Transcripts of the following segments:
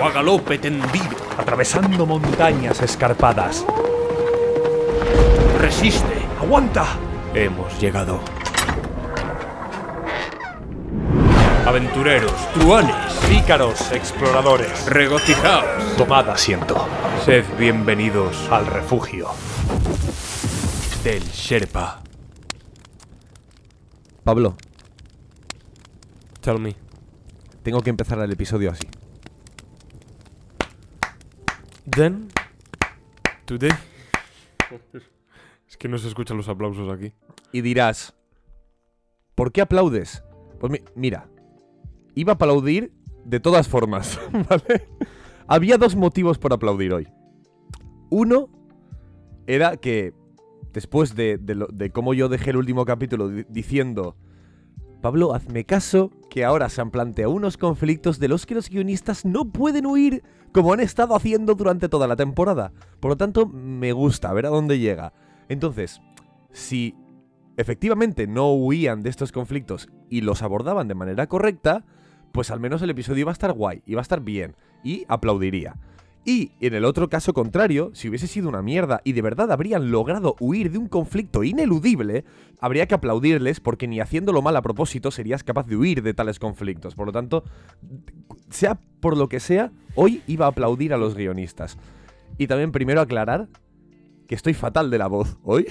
O a galope tendido. Atravesando montañas escarpadas. Resiste. ¡Aguanta! Hemos llegado. Aventureros, truanes, Pícaros, exploradores. regocijaos. Tomad asiento. Sed bienvenidos Al refugio. del Sherpa. Pablo, Tell me. Tengo que empezar el episodio así. Then, today. Es que no se escuchan los aplausos aquí. Y dirás, ¿por qué aplaudes? Pues mi- mira, iba a aplaudir de todas formas, ¿vale? Había dos motivos por aplaudir hoy. Uno era que después de, de lo- de cómo yo dejé el último capítulo di- diciendo, Pablo, hazme caso, que ahora se han planteado unos conflictos de los que los guionistas no pueden huir como han estado haciendo durante toda la temporada. Por lo tanto, me gusta ver a dónde llega. Entonces, si efectivamente no huían de estos conflictos y los abordaban de manera correcta, pues al menos el episodio iba a estar guay, iba a estar bien y aplaudiría. Y en el otro caso contrario, si hubiese sido una mierda y de verdad habrían logrado huir de un conflicto ineludible, habría que aplaudirles porque ni haciéndolo mal a propósito serías capaz de huir de tales conflictos. Por lo tanto, sea por lo que sea, hoy iba a aplaudir a los guionistas. Y también primero aclarar que estoy fatal de la voz hoy.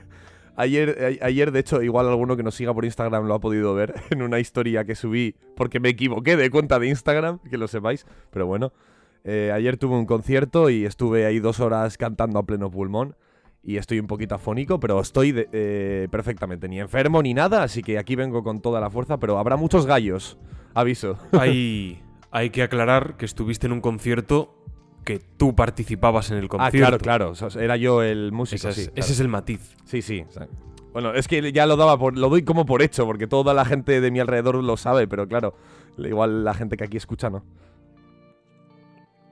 ayer, a- ayer, de hecho, igual alguno que nos siga por Instagram lo ha podido ver en una historia que subí porque me equivoqué de cuenta de Instagram, que lo sepáis. Pero bueno, eh, ayer tuve un concierto y estuve ahí dos horas cantando a pleno pulmón. Y estoy un poquito afónico, pero estoy de- eh, perfectamente, ni enfermo ni nada, así que aquí vengo con toda la fuerza, pero habrá muchos gallos, aviso. Hay, hay que aclarar que estuviste en un concierto que tú participabas en el Ah, concierto. claro, claro, o sea, era yo el músico, Ese es, sí, ese claro. es el matiz. Sí, sí. bueno, es que ya lo daba por, lo doy como por hecho, porque toda la gente de mi alrededor lo sabe, pero claro, igual la gente que aquí escucha no.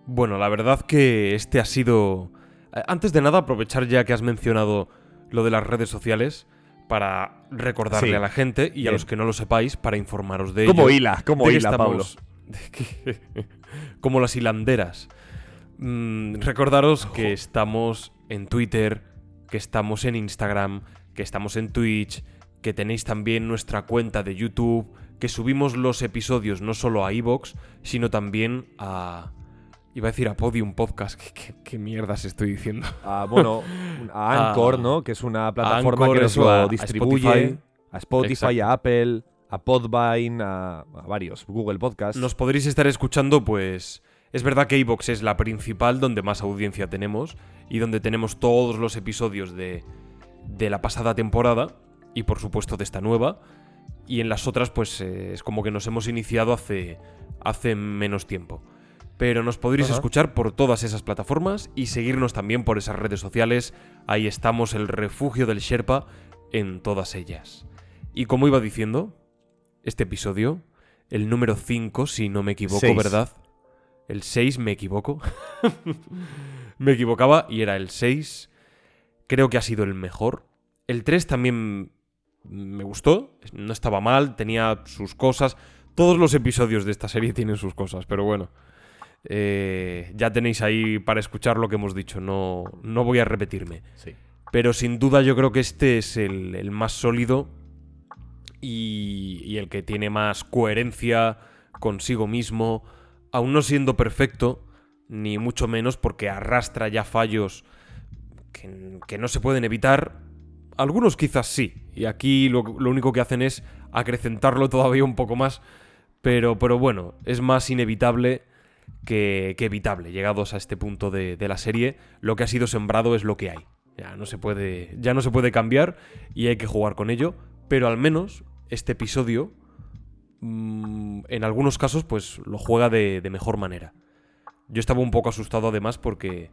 Bueno, la verdad que este ha sido... eh, Antes de nada, aprovechar ya que has mencionado lo de las redes sociales para recordarle Sí. a la gente y a los que no lo sepáis para informaros de Como ello. hila, que hila, Pablo. estamos- como las hilanderas. Mm, recordaros que estamos en Twitter, que estamos en Instagram, que estamos en Twitch, que tenéis también nuestra cuenta de YouTube, que subimos los episodios no solo a iVoox, sino también a... Iba a decir a Podium Podcast. ¿Qué, qué, qué mierdas estoy diciendo? Ah, bueno, a Anchor, Ah, ¿no? Que es una plataforma Anchor, que nos a- lo a distribuye. Spotify. A Spotify, a Apple, a Podvine, a, varios, Google Podcast. Nos podréis estar escuchando, pues. Es verdad que iVoox es la principal donde más audiencia tenemos y donde tenemos todos los episodios de, de la pasada temporada y por supuesto de esta nueva. Y en las otras, pues eh, es como que nos hemos iniciado hace, hace menos tiempo. Pero nos podréis escuchar por todas esas plataformas y seguirnos también por esas redes sociales. Ahí estamos, el refugio del Sherpa, en todas ellas. Y como iba diciendo, este episodio, el número 5, si no me equivoco, Seis. ¿verdad? El 6, me equivoco. me equivocaba y era el 6. Creo que ha sido el mejor. El 3 también me gustó, no estaba mal, tenía sus cosas. Todos los episodios de esta serie tienen sus cosas, pero bueno. Eh, ya tenéis ahí para escuchar lo que hemos dicho, no, no voy a repetirme. Sí. Pero sin duda yo creo que este es el, el más sólido y, y el que tiene más coherencia consigo mismo, aún no siendo perfecto, ni mucho menos porque arrastra ya fallos que, que no se pueden evitar. Algunos quizás sí, y aquí lo, lo único que hacen es acrecentarlo todavía un poco más, pero, pero bueno, es más inevitable que, que evitable. Llegados a este punto de, de la serie, lo que ha sido sembrado es lo que hay. Ya no se puede, ya no se puede cambiar y hay que jugar con ello, pero al menos este episodio, mm, en algunos casos, pues lo juega de, de mejor manera. Yo estaba un poco asustado además porque...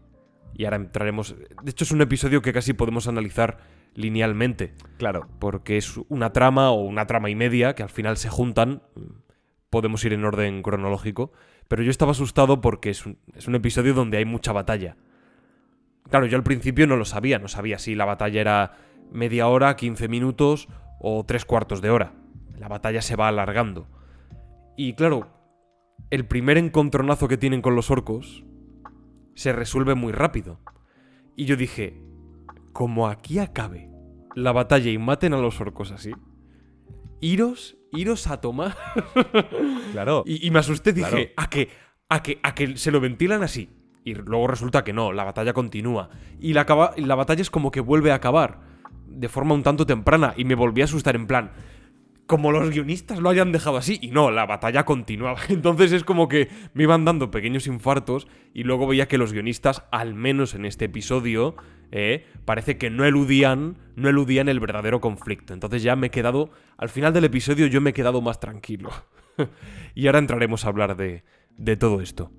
Y ahora entraremos... De hecho es un episodio que casi podemos analizar linealmente. Claro. Porque es una trama o una trama y media que al final se juntan. Podemos ir en orden cronológico. Pero yo estaba asustado porque es un, episodio donde hay mucha batalla. Claro, yo al principio no lo sabía. No sabía si la batalla era media hora, 15 minutos o tres cuartos de hora. La batalla se va alargando. Y claro, el primer encontronazo que tienen con los orcos se resuelve muy rápido. Y yo dije, como aquí acabe la batalla y maten a los orcos así, iros, iros a tomar. Claro. y, y me asusté, dije, Claro. a que, a que, a que se lo ventilan así. Y luego resulta que no, la batalla continúa. Y la, acaba- y la batalla es como que vuelve a acabar. De forma un tanto temprana. Y me volví a asustar en plan. Como los guionistas lo hayan dejado así. Y no, la batalla continuaba. Entonces es como que me iban dando pequeños infartos. Y luego veía que los guionistas, al menos en este episodio, eh, parece que no eludían. No eludían el verdadero conflicto. Entonces ya me he quedado. Al final del episodio yo me he quedado más tranquilo. y ahora entraremos a hablar de, de todo esto.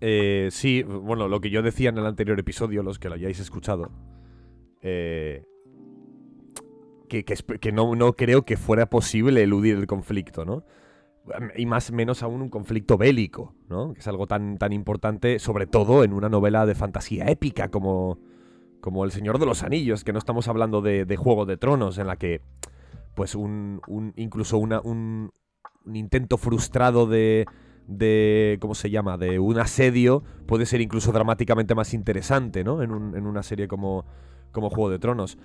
Eh, sí, bueno, lo que yo decía en el anterior episodio, los que lo hayáis escuchado, eh, que, no, creo que fuera posible eludir el conflicto, ¿no? Y más menos aún un conflicto bélico, ¿no? Que es algo tan, tan importante, sobre todo en una novela de fantasía épica como, como El Señor de los Anillos, que no estamos hablando de, Juego de Tronos, en la que, pues, un, incluso un, intento frustrado de, de. ¿Cómo se llama? De un asedio puede ser incluso dramáticamente más interesante, ¿no? En, en una serie como, como Juego de Tronos.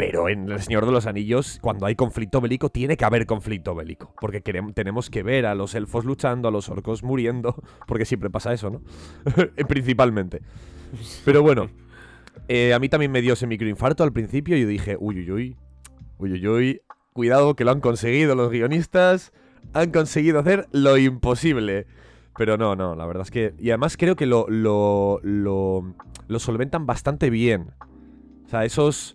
Pero en El Señor de los Anillos, cuando hay conflicto bélico, tiene que haber conflicto bélico. Porque querem- tenemos que ver a los elfos luchando, a los orcos muriendo. Porque siempre pasa eso, ¿no? Principalmente. Pero bueno, eh, a mí también me dio ese microinfarto al principio y yo dije, uy, uy, uy, uy, uy, uy, cuidado que lo han conseguido los guionistas, han conseguido hacer lo imposible. Pero no, no, la verdad es que... Y además creo que lo, lo, lo solventan bastante bien. O sea, esos...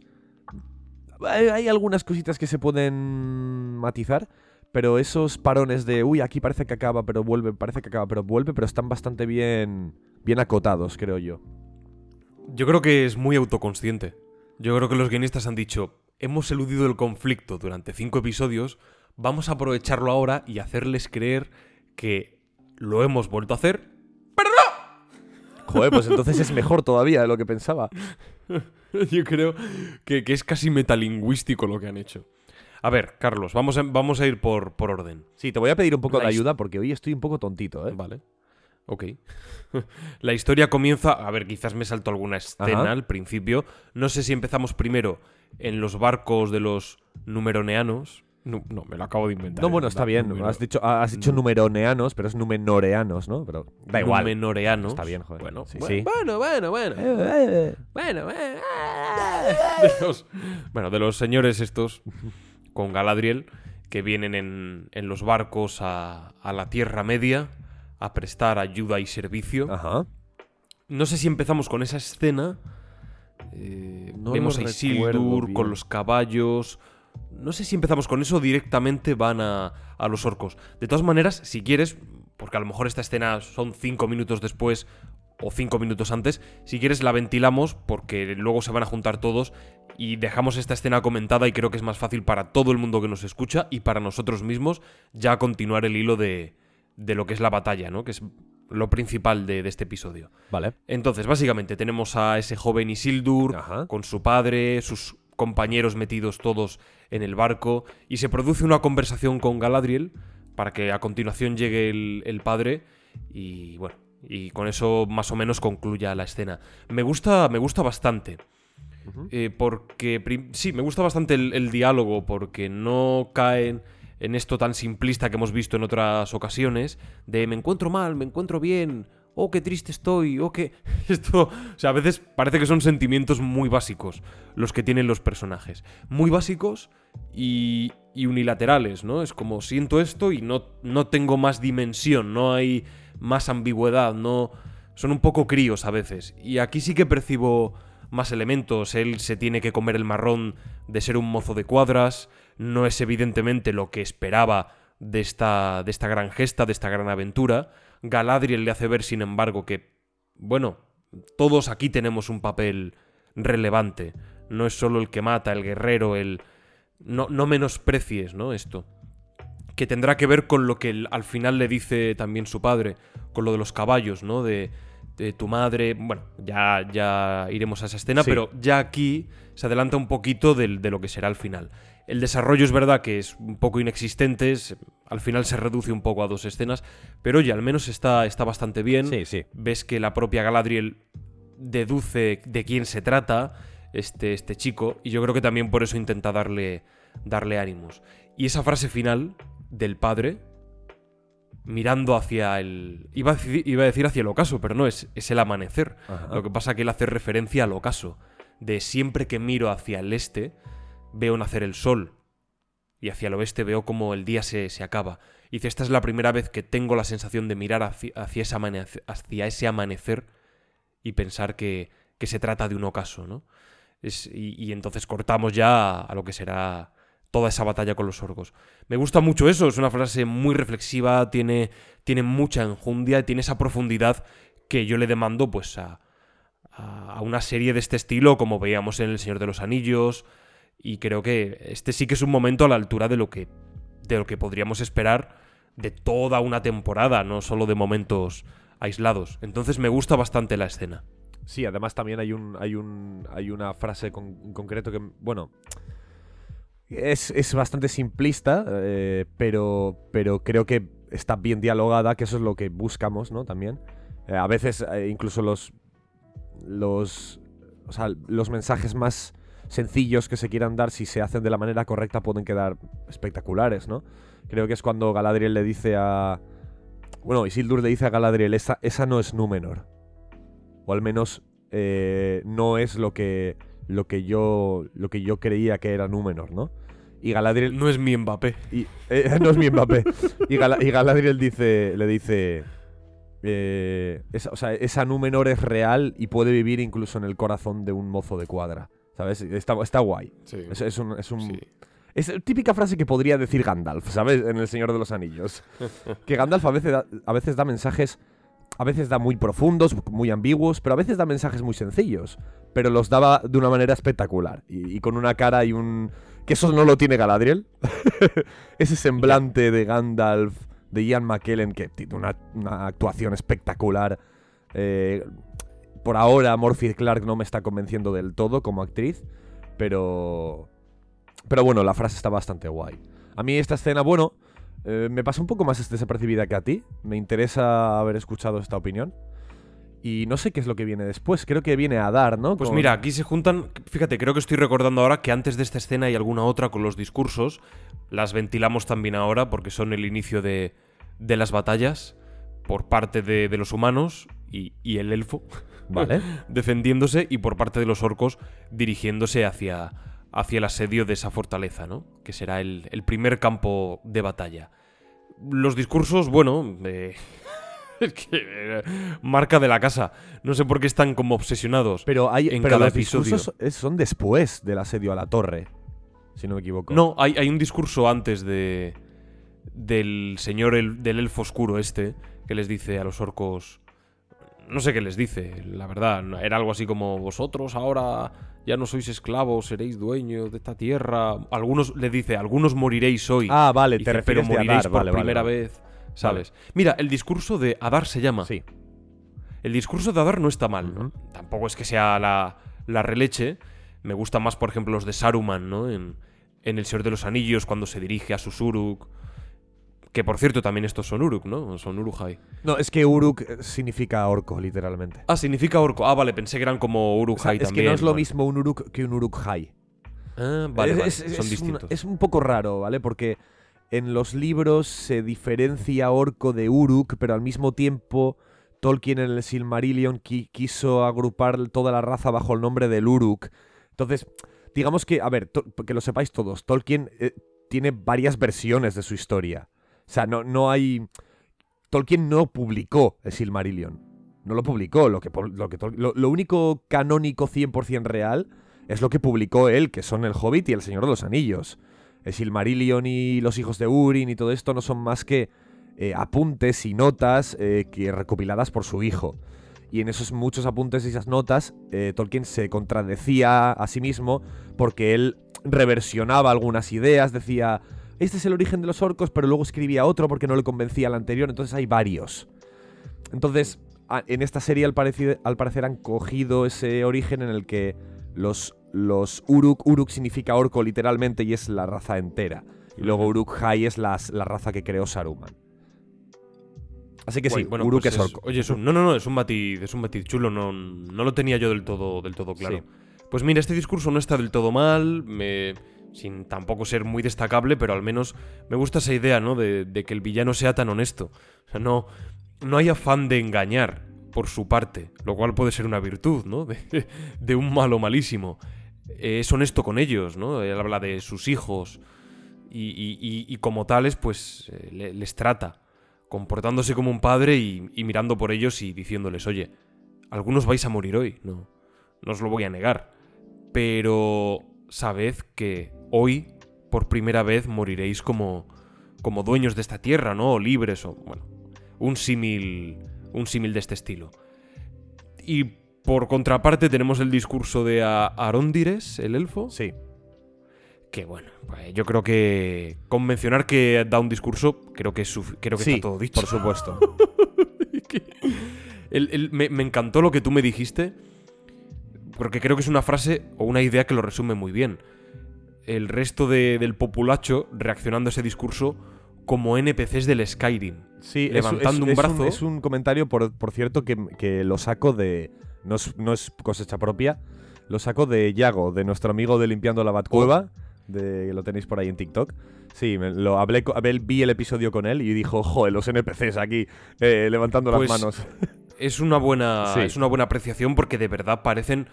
Hay, algunas cositas que se pueden matizar, pero esos parones de, uy, aquí parece que acaba, pero vuelve, parece que acaba, pero vuelve, pero están bastante bien, bien acotados, creo yo. Yo creo que es muy autoconsciente. Yo creo que los guionistas han dicho, hemos eludido el conflicto durante cinco episodios, vamos a aprovecharlo ahora y hacerles creer que lo hemos vuelto a hacer. Joder, pues entonces es mejor todavía de lo que pensaba. Yo creo que, que es casi metalingüístico lo que han hecho. A ver, Carlos, vamos a, vamos a ir por, por orden. Sí, te voy a pedir un poco La de ayuda porque hoy estoy un poco tontito, ¿eh? Vale. Ok. La historia comienza. A ver, quizás me salto alguna escena Ajá. al principio. No sé si empezamos primero en los barcos de los numeroneanos. No, no, me lo acabo de inventar. No, es bueno, está bien. Has dicho, ah, has dicho nu- numeroneanos, pero es numenoreanos, ¿no? Pero da igual. Numenoreanos. Está bien, joder. Bueno, Sí, bueno, sí. bueno, bueno, bueno. Eh, Bueno, bueno. De los, bueno, de los señores estos con Galadriel que vienen en, en los barcos a, a la Tierra Media a prestar ayuda y servicio. Ajá. No sé si empezamos con esa escena. Eh, No vemos a Isildur con los caballos. No sé si empezamos con eso o directamente van a, a los orcos. De todas maneras, si quieres, porque a lo mejor esta escena son cinco minutos después o cinco minutos antes, si quieres la ventilamos porque luego se van a juntar todos y dejamos esta escena comentada y creo que es más fácil para todo el mundo que nos escucha y para nosotros mismos ya continuar el hilo de, de lo que es la batalla, ¿no? Que es lo principal de- de este episodio. Vale. Entonces, básicamente, tenemos a ese joven Isildur Ajá. con su padre, sus compañeros metidos todos en el barco, y se produce una conversación con Galadriel para que a continuación llegue el, el padre y bueno, y con eso más o menos concluya la escena. Me gusta, me gusta bastante. Eh, porque sí, me gusta bastante el, el diálogo porque no caen en esto tan simplista que hemos visto en otras ocasiones de me encuentro mal, me encuentro bien, oh, qué triste estoy, oh, qué... Esto, o sea, a veces parece que son sentimientos muy básicos los que tienen los personajes. Muy básicos y, unilaterales, ¿no? Es como siento esto y no, no tengo más dimensión, no hay más ambigüedad, no... Son un poco críos a veces. Y aquí sí que percibo más elementos. Él se tiene que comer el marrón de ser un mozo de cuadras. No es evidentemente lo que esperaba de esta, de esta gran gesta, de esta gran aventura. Galadriel le hace ver, sin embargo, que, bueno, todos aquí tenemos un papel relevante. No es solo el que mata, el guerrero, el... No, no menosprecies, ¿no? Esto. Que tendrá que ver con lo que al final le dice también su padre, con lo de los caballos, ¿no? De, de tu madre. Bueno, ya, ya iremos a esa escena, Sí. pero ya aquí se adelanta un poquito del- de lo que será el final. El desarrollo es verdad que es un poco inexistente, es- al final se reduce un poco a dos escenas, pero oye, al menos está, está bastante bien. Sí, sí. Ves que la propia Galadriel deduce de quién se trata este, este chico, y yo creo que también por eso intenta darle, darle ánimos. Y esa frase final del padre, mirando hacia el... Iba a, decir, iba a decir hacia el ocaso, pero no, es, es el amanecer. Ajá. Lo que pasa que él hace referencia al ocaso, de siempre que miro hacia el este, veo nacer el sol, y hacia el oeste veo como el día se, se acaba. Y dice, esta es la primera vez que tengo la sensación de mirar hacia, hacia ese, amanece- hacia ese amanecer y pensar que, que se trata de un ocaso, ¿no? Es- y, y entonces cortamos ya a, lo que será toda esa batalla con los orcos. Me gusta mucho eso, es una frase muy reflexiva, tiene, tiene mucha enjundia, tiene esa profundidad que yo le demando pues a a una serie de este estilo como veíamos en El Señor de los Anillos y creo que este sí que es un momento a la altura de lo que de lo que podríamos esperar de toda una temporada, no solo de momentos aislados. Entonces me gusta bastante la escena. Sí, además también hay un hay un hay una frase con- en concreto que bueno es, es bastante simplista, eh, pero pero creo que está bien dialogada, que eso es lo que buscamos, ¿no? También Eh, a veces eh, incluso los los o sea, los mensajes más sencillos que se quieran dar, si se hacen de la manera correcta, pueden quedar espectaculares, ¿no? Creo que es cuando Galadriel le dice a. Bueno, Isildur le dice a Galadriel: esa, esa no es Númenor. O al menos eh, no es lo que. Lo que yo. Lo que yo creía que era Númenor, ¿no? Y Galadriel. No es mi Mbappé. Y, eh, no es mi Mbappé. Y, Gala- y Galadriel dice, le dice. eh, esa, o sea, esa Númenor es real y puede vivir incluso en el corazón de un mozo de cuadra. ¿Sabes? Está, está guay. Sí. Es, es un, es un- sí. es típica frase que podría decir Gandalf, ¿sabes? En El Señor de los Anillos. que Gandalf a veces, da, a veces da mensajes, a veces da muy profundos, muy ambiguos, pero a veces da mensajes muy sencillos. Pero los daba de una manera espectacular. Y, y con una cara y un... Que eso no lo tiene Galadriel. Ese semblante de Gandalf, de Ian McKellen, que tiene una, una actuación espectacular. Eh, por ahora, Morphy Clark no me está convenciendo del todo como actriz, pero. Pero bueno, la frase está bastante guay. A mí esta escena, bueno, eh, me pasa un poco más desapercibida que a ti. Me interesa haber escuchado esta opinión. Y no sé qué es lo que viene después. Creo que viene a dar, ¿no? Pues Con- mira, aquí se juntan. Fíjate, creo que estoy recordando ahora que antes de esta escena hay alguna otra con los discursos. Las ventilamos también ahora porque son el inicio de, de las batallas por parte de, de los humanos y, y el elfo Vale. defendiéndose y por parte de los orcos dirigiéndose hacia, hacia el asedio de esa fortaleza, ¿no? Que será el, el primer campo de batalla. Los discursos, bueno, eh, es que eh, marca de la casa. No sé por qué están como obsesionados. Pero, hay, En pero cada los episodio. discursos son después del asedio a la torre. Si no me equivoco. No, hay, hay un discurso antes de del señor el- del elfo oscuro este que les dice a los orcos no sé qué les dice, la verdad, era algo así como vosotros ahora ya no sois esclavos, seréis dueños de esta tierra. Algunos le dice, algunos moriréis hoy. Ah, vale, Dice, te pero refieres de moriréis Adar, por vale, primera vale. vez, ¿sabes? Mira, el discurso de Adar se llama. Sí. El discurso de Adar no está mal, ¿no? Tampoco es que sea la, la releche. Me gustan más, por ejemplo, los de Saruman, ¿no? En, en El Señor de los Anillos, cuando se dirige a sus Uruk. Que por cierto, también estos son Uruk, ¿no? Son Urukhai. No, es que Uruk significa orco, literalmente. Ah, significa orco. Ah, vale, pensé que eran como O sea, Urukhai es que no es lo vale. mismo un Uruk que un Uruk-hai. Ah, vale, es, vale, es- son es un- distintos. es un poco raro, ¿vale? Porque en los libros se diferencia orco de Uruk, pero al mismo tiempo Tolkien en el Silmarillion qui- quiso agrupar toda la raza bajo el nombre del Uruk. Entonces, digamos que, a ver, que lo sepáis todos, Tolkien eh, tiene varias versiones de su historia. O sea, no, no hay... Tolkien no publicó el Silmarillion. No lo publicó. Lo, que, lo, que lo único canónico 100% real es lo que publicó él, que son El Hobbit y El Señor de los Anillos. El Silmarillion y los hijos de Urin y todo esto no son más que eh, apuntes y notas eh, que recopiladas por su hijo. Y en esos muchos apuntes y esas notas, eh, Tolkien se contradecía a sí mismo porque él reversionaba algunas ideas, decía, este es el origen de los orcos, pero luego escribía otro porque no le convencía al anterior, entonces hay varios. Entonces, en esta serie al parecer, al parecer han cogido ese origen en el que los, los Uruk, Uruk significa orco literalmente y es la raza entera. Y luego Uruk Hai es las- la raza que creó Saruman. Así que sí, bueno, Uruk pues es orco. Oye, es un- no, no, no, es un matiz, es un matiz chulo, no, no lo tenía yo del todo, del todo claro. Sí. Pues mira, este discurso no está del todo mal, me- sin tampoco ser muy destacable, pero al menos me gusta esa idea, ¿no? De, que el villano sea tan honesto. O sea, no, no hay afán de engañar por su parte, lo cual puede ser una virtud, ¿no? De, de un malo malísimo. Es honesto con ellos, ¿no? Él habla de sus hijos y, como tales, pues eh, le- les trata comportándose como un padre y mirando por ellos y diciéndoles, oye, algunos vais a morir hoy, no, no os lo voy a negar, pero sabed que hoy, por primera vez, moriréis como, como dueños de esta tierra, ¿no? O libres, o bueno, un símil, un símil de este estilo. Y por contraparte tenemos el discurso de A- Aróndires, el elfo, Sí. que bueno, pues yo creo que con mencionar que da un discurso, creo que, creo que sí, está todo dicho. por supuesto. El- el- me, me encantó lo que tú me dijiste, porque creo que es una frase o una idea que lo resume muy bien. El resto de- del populacho reaccionando a ese discurso como NPCs del Skyrim. Sí, Levantando es, un es brazo. es un comentario, por, por cierto, que, que lo saco de. No es, no es cosecha propia. Lo saco de Yago, de nuestro amigo de Limpiando la Batcueva. De, lo tenéis por ahí en TikTok. Sí, me- lo hablé, hablé- vi el episodio con él y dijo, joder, los NPCs aquí eh, levantando Pues, las manos. Es una buena, Sí. es una buena apreciación porque de verdad parecen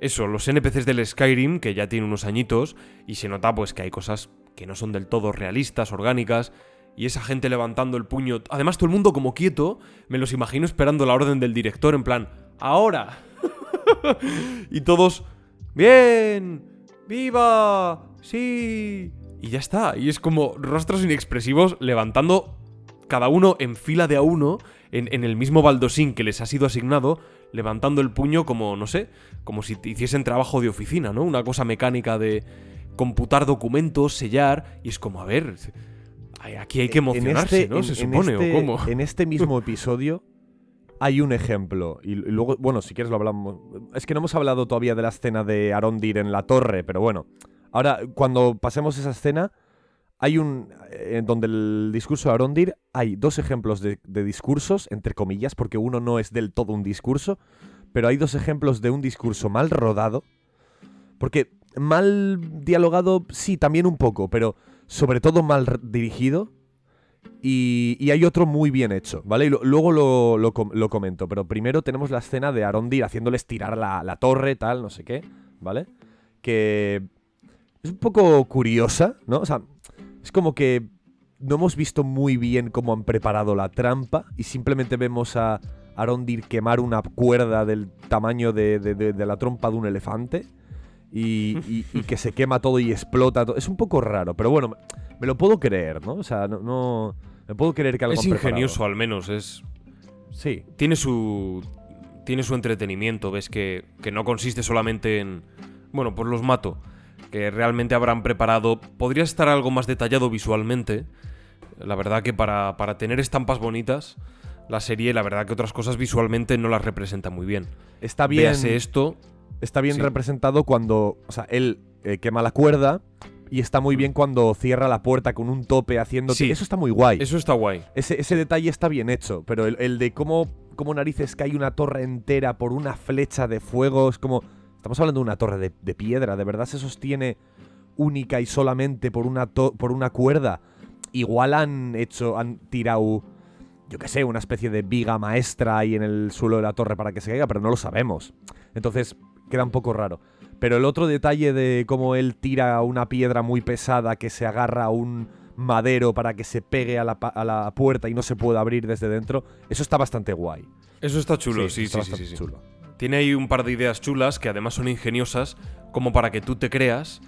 eso, los NPCs del Skyrim, que ya tienen unos añitos, y se nota pues que hay cosas que no son del todo realistas, orgánicas, y esa gente levantando el puño. Además, todo el mundo como quieto, me los imagino esperando la orden del director, en plan, ¡ahora! y todos, ¡bien! ¡Viva! ¡Sí! Y ya está. Y es como rostros inexpresivos levantando cada uno en fila de a uno, en, en el mismo baldosín que les ha sido asignado, levantando el puño como, no sé, como si hiciesen trabajo de oficina, ¿no? Una cosa mecánica de computar documentos, sellar, y es como, a ver, aquí hay que emocionarse, este- ¿no? en- Se en supone, este- ¿o cómo? En este mismo episodio hay un ejemplo. Y luego, bueno, si quieres lo hablamos. Es que no hemos hablado todavía de la escena de Arondir en la torre, pero bueno. Ahora, cuando pasemos esa escena, hay un. En donde el discurso de Arondir, hay dos ejemplos de, discursos, entre comillas, porque uno no es del todo un discurso, pero hay dos ejemplos de un discurso mal rodado. Porque mal dialogado, sí, también un poco, pero sobre todo mal dirigido. Y, y hay otro muy bien hecho, ¿vale? Y luego lo, lo comento, pero primero tenemos la escena de Arondir haciéndoles tirar la, la torre, tal, no sé qué, ¿vale? Que es un poco curiosa, ¿no? O sea, es como que no hemos visto muy bien cómo han preparado la trampa y simplemente vemos a Arondir quemar una cuerda del tamaño de, de- de- de la trompa de un elefante y, y- y que se quema todo y explota todo. Es un poco raro, pero bueno, me, lo puedo creer, ¿no? O sea, no, no- me puedo creer que algo Es han ingenioso al menos, es... Sí, Tiene su... Tiene su entretenimiento, ves que, que no consiste solamente en... Bueno, pues los mato. Que realmente habrán preparado... Podría estar algo más detallado visualmente. La verdad que para, para tener estampas bonitas, la serie, la verdad que otras cosas visualmente no las representa muy bien. está bien. Véase esto... Está bien Sí. representado cuando, o sea, él eh, quema la cuerda y está muy bien cuando cierra la puerta con un tope haciendo... Sí. Eso está muy guay. Eso está guay. Ese, ese detalle está bien hecho, pero el, el de cómo, cómo narices cae una torre entera por una flecha de fuego es como... Estamos hablando de una torre de, de piedra, ¿de verdad se sostiene única y solamente por una, por una cuerda? Igual han hecho, han tirado yo qué sé, una especie de viga maestra ahí en el suelo de la torre para que se caiga, pero no lo sabemos. Entonces queda un poco raro. Pero el otro detalle de cómo él tira una piedra muy pesada que se agarra a un madero para que se pegue a la, a la puerta y no se pueda abrir desde dentro, eso está bastante guay. Eso está chulo, sí, está sí, sí, bastante sí, sí. chulo. Tiene ahí un par de ideas chulas que además son ingeniosas, como para que tú te creas,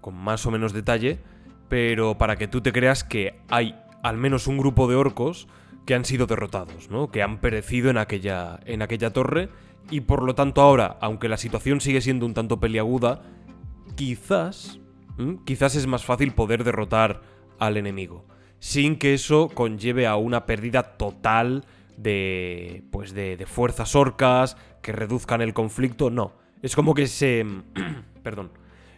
con más o menos detalle, pero para que tú te creas que hay al menos un grupo de orcos que han sido derrotados, ¿no? Que han perecido en aquella, en aquella torre y por lo tanto ahora, aunque la situación sigue siendo un tanto peliaguda, quizás, quizás es más fácil poder derrotar al enemigo, sin que eso conlleve a una pérdida total de, pues de, de fuerzas orcas que reduzcan el conflicto, no. Es como que se... perdón.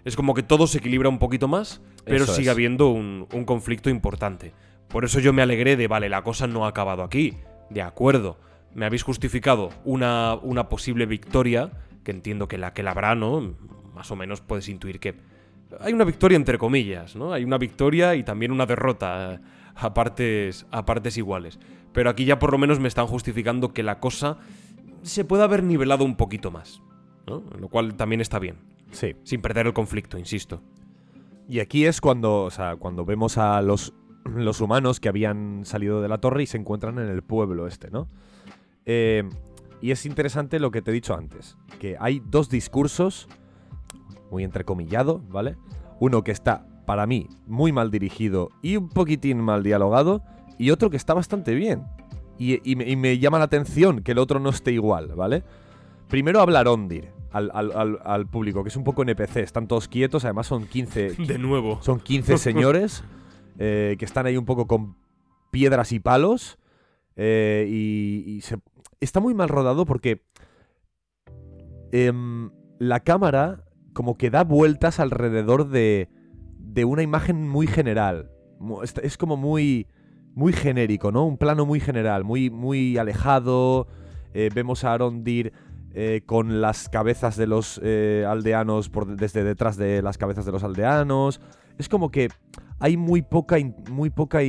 Es como que todo se equilibra un poquito más, pero Eso sigue es. habiendo un, un conflicto importante. Por eso yo me alegré de, vale, la cosa no ha acabado aquí. De acuerdo. Me habéis justificado una, una posible victoria, que entiendo que la que la habrá, ¿no? Más o menos puedes intuir que hay una victoria entre comillas, ¿no? Hay una victoria y también una derrota eh, a partes, a partes iguales. Pero aquí ya por lo menos me están justificando que la cosa se puede haber nivelado un poquito más, ¿no? Lo cual también está bien, Sí. sin perder el conflicto, insisto. Y aquí es cuando, o sea, cuando vemos a los, los humanos que habían salido de la torre y se encuentran en el pueblo este, ¿no? Eh, y es interesante lo que te he dicho antes, que hay dos discursos, muy entrecomillado, ¿vale? Uno que está, para mí, muy mal dirigido y un poquitín mal dialogado, y otro que está bastante bien. Y, y me, y me llama la atención que el otro no esté igual, ¿vale? Primero habla Rondir al, al- al- al público, que es un poco NPC, están todos quietos, además son 15, De nuevo. son 15 señores eh, que están ahí un poco con piedras y palos. eh, y y se- está muy mal rodado porque em, la cámara como que da vueltas alrededor de, de una imagen muy general. Es como muy, muy genérico, ¿no? Un plano muy general, muy, muy alejado. Eh, vemos a Arondir eh, con las cabezas de los eh, aldeanos desde detrás de las cabezas de los aldeanos. Es como que hay muy poca, muy poca,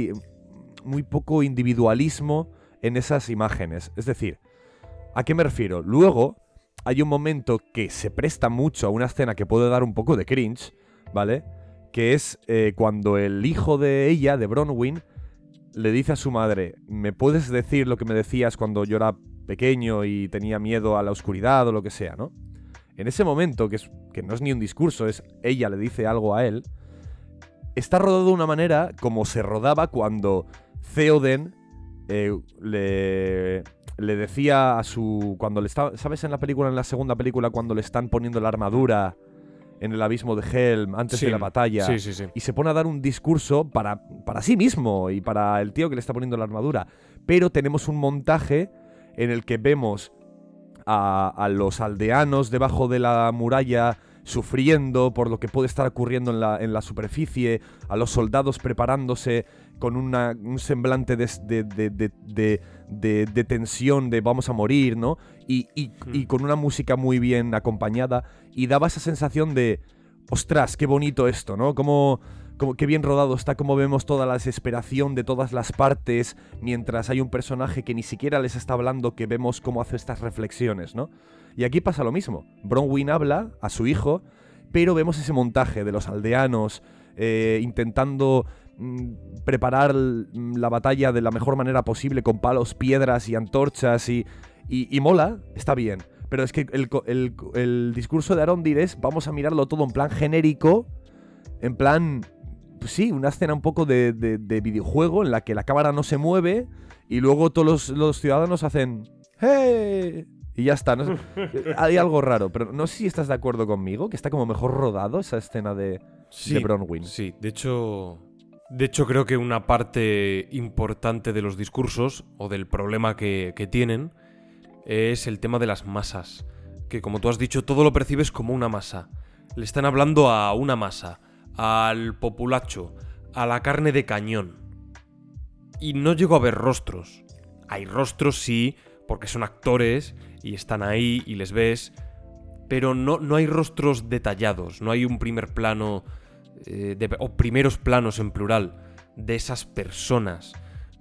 muy poco individualismo en esas imágenes. Es decir, ¿a qué me refiero? Luego hay un momento que se presta mucho a una escena que puede dar un poco de cringe, ¿vale? Que es eh, cuando el hijo de ella, de Bronwyn, le dice a su madre, ¿me puedes decir lo que me decías cuando yo era pequeño y tenía miedo a la oscuridad o lo que sea, ¿no? En ese momento, que, es, que no es ni un discurso, es ella le dice algo a él, está rodado de una manera como se rodaba cuando Theoden eh, le, le decía a su... Cuando le ¿Sabes en la película, en la segunda película, cuando le están poniendo la armadura en el abismo de Helm antes Sí, de la batalla? Sí, sí, sí. y se pone a dar un discurso para, para sí mismo y para el tío que le está poniendo la armadura. Pero tenemos un montaje en el que vemos a, a los aldeanos debajo de la muralla sufriendo por lo que puede estar ocurriendo en la, en la superficie, a los soldados preparándose con una- un semblante de- de- de- de tensión, de vamos a morir, ¿no? Y, y- y Hmm. con una música muy bien acompañada y daba esa sensación de, ostras, qué bonito esto, ¿no? Como, como qué bien rodado está, como vemos toda la desesperación de todas las partes, mientras hay un personaje que ni siquiera les está hablando, que vemos cómo hace estas reflexiones, ¿no? Y aquí pasa lo mismo. Bronwyn habla a su hijo, pero vemos ese montaje de los aldeanos eh, intentando mm, preparar mm, la batalla de la mejor manera posible con palos, piedras y antorchas y, y, y mola, está bien. Pero es que el, el discurso de Arondir es vamos a mirarlo todo en plan genérico, en plan, pues sí, una escena un poco de, de- de videojuego en la que la cámara no se mueve y luego todos los, los ciudadanos hacen ¡Hey! Y ya está. no sé, hay algo raro, pero no sé si estás de acuerdo conmigo, que está como mejor rodado esa escena de, de Bronwyn. Sí, de hecho. De hecho, creo que una parte importante de los discursos, o del problema que, que tienen, es el tema de las masas. Que como tú has dicho, todo lo percibes como una masa. Le están hablando a una masa, al populacho, a la carne de cañón. Y no llego a ver rostros. Hay rostros, sí, porque son actores y están ahí y les ves. Pero no, no hay rostros detallados, no hay un primer plano eh, o primeros planos en plural de esas personas.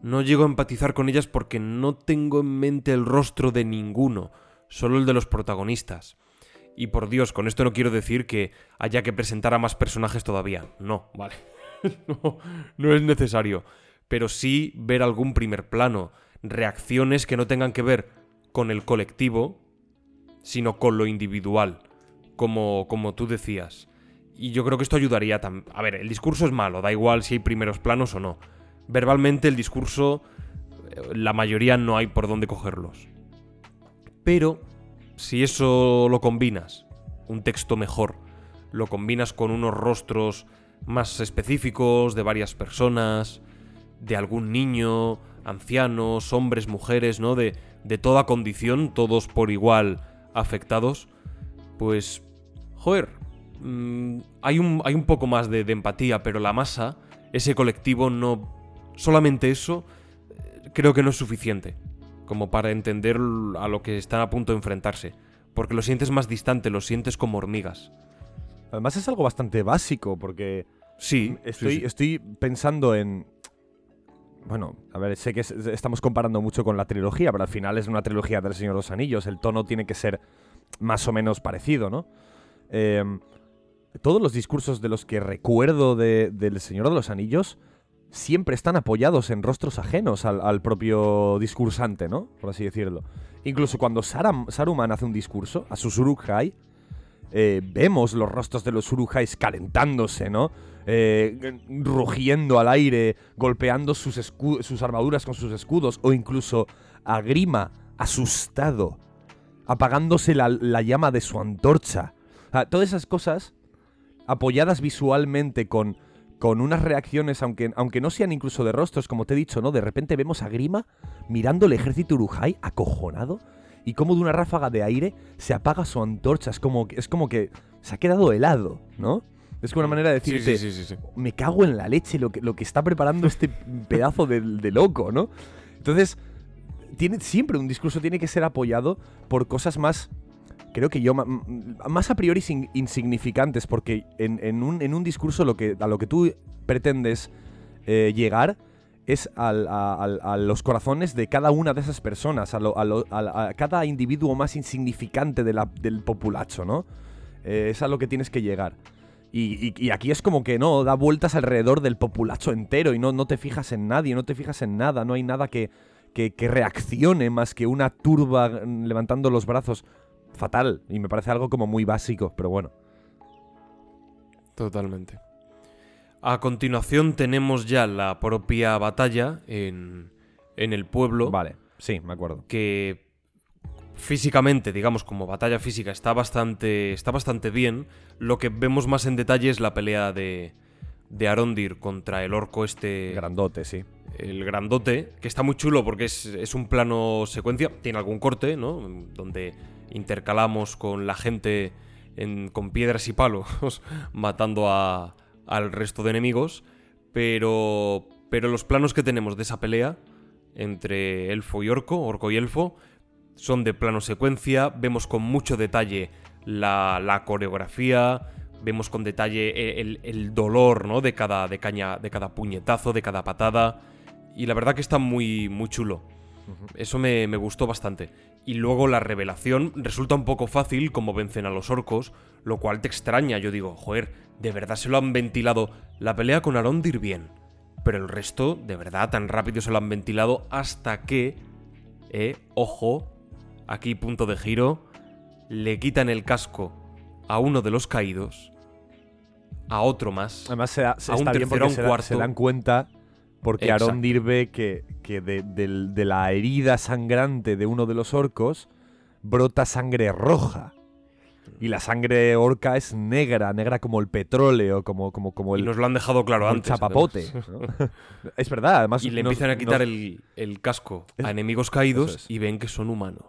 No llego a empatizar con ellas porque no tengo en mente el rostro de ninguno, solo el de los protagonistas. Y por Dios, con esto no quiero decir que haya que presentar a más personajes todavía. No, vale. no, es necesario. Pero sí ver algún primer plano, reacciones que no tengan que ver con el colectivo, sino con lo individual, como, como tú decías. Y yo creo que esto ayudaría también. A ver, el discurso es malo, da igual si hay primeros planos o no verbalmente el discurso, eh, la mayoría no hay por dónde cogerlos. Pero, si eso lo combinas, un texto mejor, lo combinas con unos rostros más específicos de varias personas, de algún niño, ancianos, hombres, mujeres, ¿no? De, de toda condición, todos por igual afectados, pues, joder, mm, hay, un, hay un poco más de, de empatía, pero la masa, ese colectivo no solamente eso eh, creo que no es suficiente como para entender a lo que están a punto de enfrentarse. Porque lo sientes más distante, lo sientes como hormigas. Además es algo bastante básico, porque... Sí, estoy, estoy pensando en... Bueno, a ver, sé que estamos comparando mucho con la trilogía, pero al final es una trilogía del Señor de los Anillos. El tono tiene que ser más o menos parecido, ¿no? Em, todos los discursos de los que recuerdo del Señor de los Anillos siempre están apoyados en rostros ajenos al, propio discursante, ¿no? Por así decirlo. Incluso cuando Saruman hace un discurso a sus Urukhai, eh, vemos los rostros de los Urukhais calentándose, ¿no? Eh, rugiendo al aire, golpeando sus, sus armaduras con sus escudos, o incluso a Grima, asustado, apagándose la, llama de su antorcha. todas esas cosas, apoyadas visualmente con con unas reacciones, aunque, aunque no sean incluso de rostros, como te he dicho, ¿no? De repente vemos a Grima mirando el ejército Urujai, acojonado, y como de una ráfaga de aire se apaga su antorcha. Es como, es como que se ha quedado helado, ¿no? Es como una manera de decirte, sí, me cago en la leche lo que, lo que está preparando este pedazo de, de loco, ¿no? Entonces, tiene, siempre un discurso tiene que ser apoyado por cosas más creo que yo, más a priori insignificantes, porque en, un, discurso lo a lo que tú pretendes eh, llegar es a, los corazones de cada una de esas personas, a, cada individuo más insignificante del populacho, ¿no? Eh, es a lo que tienes que llegar. Y, aquí es como que no, da vueltas alrededor del populacho entero y no, te fijas en nadie, no te fijas en nada, no hay nada que, reaccione más que una turba levantando los brazos fatal. Y me parece algo como muy básico, pero bueno. Totalmente. A continuación tenemos ya la propia batalla en, en el pueblo. Vale, sí, me acuerdo. Que físicamente, digamos, como batalla física, está bastante, está bastante bien. Lo que vemos más en detalle es la pelea de, de Arondir contra el orco este... Grandote, sí. El grandote, que está muy chulo porque es, es un plano secuencia, tiene algún corte, ¿no? Donde intercalamos con la gente con piedras y palos matando a, al resto de enemigos, pero, pero los planos que tenemos de esa pelea entre elfo y orco, orco y elfo, son de plano secuencia, vemos con mucho detalle la, coreografía, vemos con detalle el, dolor ¿no? de, cada, de, caña, de cada puñetazo, de cada patada, y la verdad que está muy, muy chulo. Eso me, gustó bastante. Y luego la revelación resulta un poco fácil como vencen a los orcos, lo cual te extraña. Yo digo, joder, de verdad se lo han ventilado. La pelea con Arondir bien. Pero el resto, de verdad, tan rápido se lo han ventilado hasta que, eh, ojo, aquí punto de giro, le quitan el casco a uno de los caídos, a otro más, Además, se, a un tercero, a un cuarto. Se dan cuenta porque Arondir ve que, que de, la herida sangrante de uno de los orcos brota sangre roja. Y la sangre orca es negra, negra como el petróleo, como, como, como el. Y nos lo han dejado claro antes. chapapote. es verdad, además. Y le empiezan a quitar el, casco a enemigos caídos y ven que son humanos.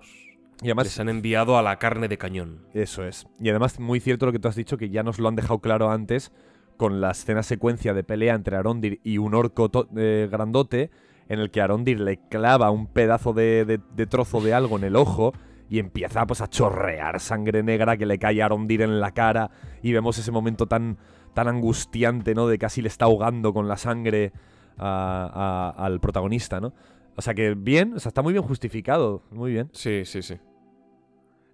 Y además. Les han enviado a la carne de cañón. Eso es. Y además, muy cierto lo que tú has dicho, que ya nos lo han dejado claro antes con la escena secuencia de pelea entre Arondir y un orco eh, grandote, en el que Arondir le clava un pedazo de, trozo de algo en el ojo y empieza pues a chorrear sangre negra que le cae a Arondir en la cara y vemos ese momento tan, tan angustiante, ¿no? De casi le está ahogando con la sangre al protagonista, ¿no? O sea que bien, o sea, está muy bien justificado, muy bien. Sí, sí, sí.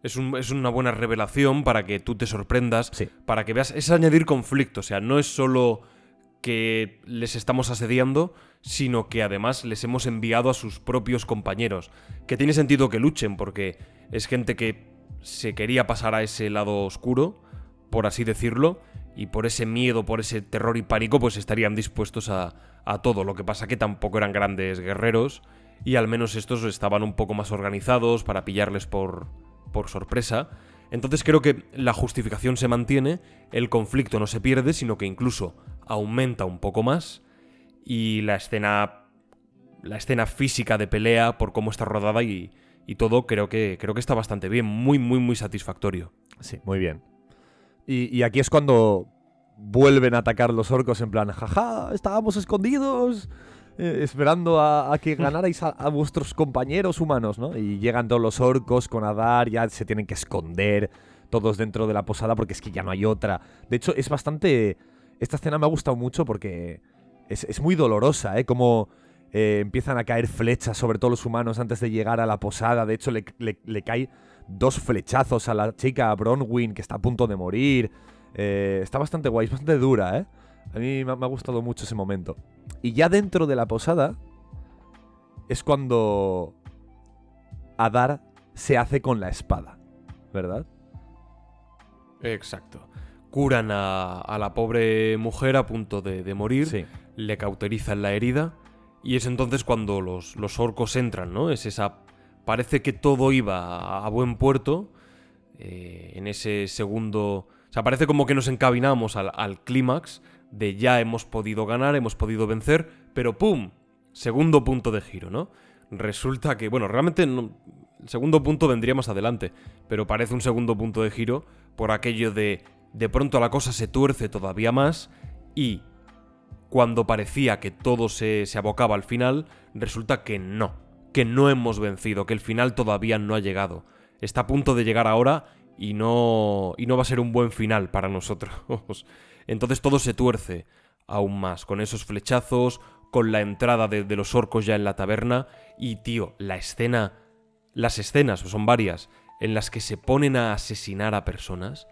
Es, un- es una buena revelación para que tú te sorprendas, Sí. para que veas. Es añadir conflicto, o sea, no es solo que les estamos asediando, sino que además les hemos enviado a sus propios compañeros. Que tiene sentido que luchen, porque es gente que se quería pasar a ese lado oscuro, por así decirlo, y por ese miedo, por ese terror y pánico, pues estarían dispuestos a, a todo. Lo que pasa que tampoco eran grandes guerreros, y al menos estos estaban un poco más organizados para pillarles por, por sorpresa. Entonces creo que la justificación se mantiene, el conflicto no se pierde, sino que incluso aumenta un poco más y la escena la escena física de pelea por cómo está rodada y, y todo creo que creo que está bastante bien, muy muy muy satisfactorio. Sí, muy bien. Y, y aquí es cuando vuelven a atacar los orcos en plan, jaja, estábamos escondidos, esperando a, que ganarais a, vuestros compañeros humanos, ¿no? Y llegan todos los orcos con Adar, ya se tienen que esconder todos dentro de la posada porque es que ya no hay otra. De hecho, es bastante... Esta escena me ha gustado mucho porque es, es muy dolorosa, ¿eh? Como eh, empiezan a caer flechas sobre todos los humanos antes de llegar a la posada. De hecho, le, le, cae dos flechazos a la chica Bronwyn que está a punto de morir. Eh, está bastante guay, es bastante dura, ¿eh? A mí me ha, gustado mucho ese momento. Y ya dentro de la posada es cuando Adar se hace con la espada, ¿verdad? Exacto. Curan a, a la pobre mujer a punto de, de morir, Sí. le cauterizan la herida y es entonces cuando los, los orcos entran, ¿no? Es esa... Parece que todo iba a, a buen puerto eh, en ese segundo... O sea, parece como que nos encaminamos al, al clímax de ya hemos podido ganar, hemos podido vencer, pero ¡pum! Segundo punto de giro, ¿no? Resulta que, bueno, realmente el segundo punto vendría más adelante, pero parece un segundo punto de giro por aquello de de pronto la cosa se tuerce todavía más y cuando parecía que todo se, se abocaba al final, resulta que no, que no hemos vencido, que el final todavía no ha llegado. Está a punto de llegar ahora y no, y no va a ser un buen final para nosotros. Entonces todo se tuerce aún más, con esos flechazos, con la entrada de, los orcos ya en la taberna y, tío, la escena, las escenas, son varias, en las que se ponen a asesinar a personas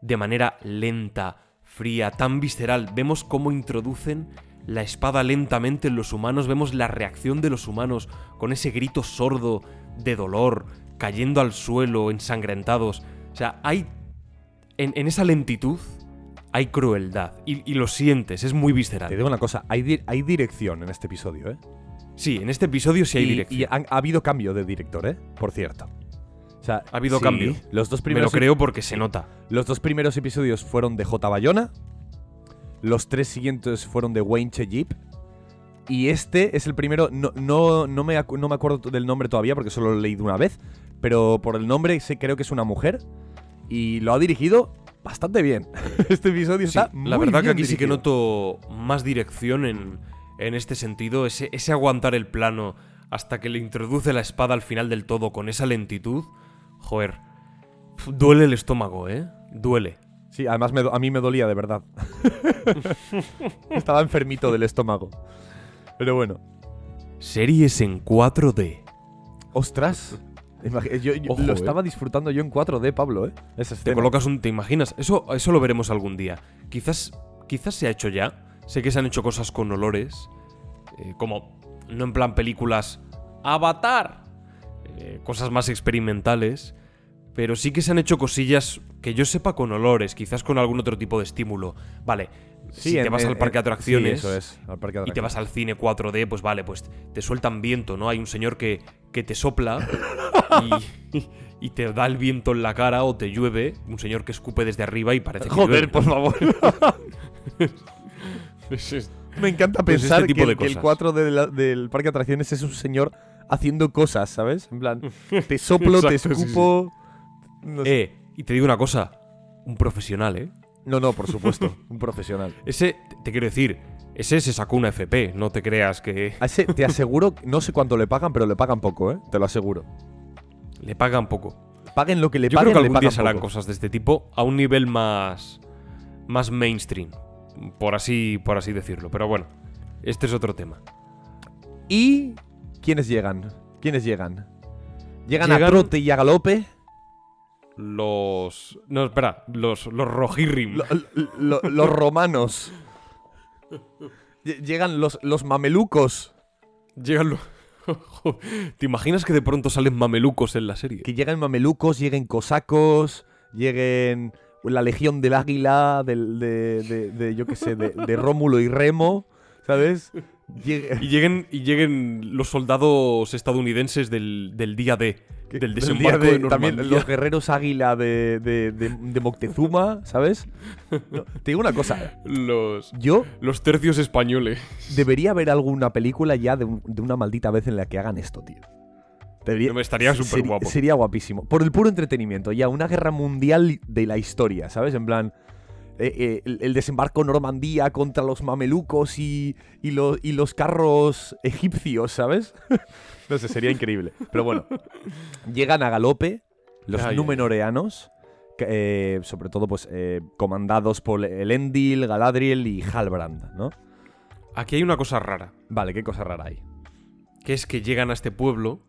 de manera lenta, fría, tan visceral. Vemos cómo introducen la espada lentamente en los humanos, vemos la reacción de los humanos con ese grito sordo de dolor, cayendo al suelo, ensangrentados. O sea, hay... En esa lentitud hay crueldad y, y lo sientes, es muy Te visceral. digo una cosa, hay, di- hay dirección en este episodio, ¿eh? Sí, en este episodio sí hay y, dirección. y han- ha habido cambio de director, ¿eh? Por cierto. O sea, Ha habido sí, cambio. Los dos Me lo primeros creo porque se nota. Los dos primeros episodios fueron de J. Bayona. Los tres siguientes fueron de Wayne Cheyip. Y este es el primero. No, no, no, me, no me acuerdo del nombre todavía porque solo lo he leído una vez. Pero por el nombre sé, creo que es una mujer. Y lo ha dirigido bastante bien. este episodio Sí, está. la muy verdad que aquí sí que noto más dirección en, en este sentido, ese, ese aguantar el plano hasta que le introduce la espada al final del todo con esa lentitud. Joder, duele el estómago, ¿eh? Duele. Sí, además me a mí me dolía de verdad. Estaba enfermito del estómago. Pero bueno. Series en 4D. Ostras. Imagi- Yo, yo Ojo, lo eh. estaba disfrutando yo en 4D, Pablo, ¿eh? Esa Te colocas un... ¿Te imaginas? Eso, eso lo veremos algún día. Quizás, quizás se ha hecho ya. Sé que se han hecho cosas con olores. eh, como, no en plan películas... ¡Avatar! eh, cosas más experimentales. Pero sí que se han hecho cosillas que yo sepa con olores, quizás con algún otro tipo de estímulo. Vale, si te en- vas en- al parque de en- atracciones sí, eso es, al parque de y te vas al cine 4D, pues vale, pues te sueltan viento, ¿no? Hay un señor que, que te sopla y, y te da el viento en la cara o te llueve, un señor que escupe desde arriba y parece que llueve. Joder, por favor. Me encanta Pues pensar este tipo que, de que el cosas. 4 de la- del parque de atracciones es un señor haciendo cosas, ¿sabes? En plan, te soplo, te sí, escupo. No, sé. Eh, y te digo una cosa, un profesional, ¿eh? No, no, por supuesto, un profesional. Ese, te quiero decir, ese se sacó una FP, no te creas que A ese te aseguro, no sé cuánto le pagan, pero le pagan poco, ¿eh? Te lo aseguro. le pagan poco. Paguen lo que le Yo paguen, creo que le algún día se harán cosas de este tipo a un nivel más, más mainstream, por así, por así decirlo. Pero bueno, Este es otro tema. ¿Y quiénes llegan? ¿Quiénes llegan? ¿Llegan, a trote y a galope? Los. No, espera, los, los. Lo- lo- los romanos. Lle- Llegan los, los mamelucos. Llegan los. ¿Te imaginas que de pronto salen mamelucos en la serie? Que lleguen mamelucos, lleguen cosacos, lleguen la legión del águila, del, de, de- de, yo qué sé, de, de Rómulo y Remo, ¿sabes? Y lleguen, y lleguen los soldados estadounidenses del, del día D, del del desembarco de, de- también los guerreros águila de, de, de- de Moctezuma, ¿sabes? No, te digo una cosa, Los, yo los tercios españoles. debería haber alguna película ya de, un- de una maldita vez en la que hagan esto, tío. Debería- Me estaría súper guapo. Sería guapísimo. Por el puro entretenimiento, ya una guerra mundial de la historia, ¿sabes? En plan, eh, eh, el, el desembarco Normandía contra los mamelucos y, y, lo- y los carros egipcios, ¿sabes? no sé, sería increíble. Pero bueno, llegan a galope los Ay, Númenoreanos, eh, sobre todo pues eh, comandados por Elendil, Galadriel y Halbrand, ¿no? Aquí hay una cosa rara, Vale, qué cosa rara hay. que es que llegan a este pueblo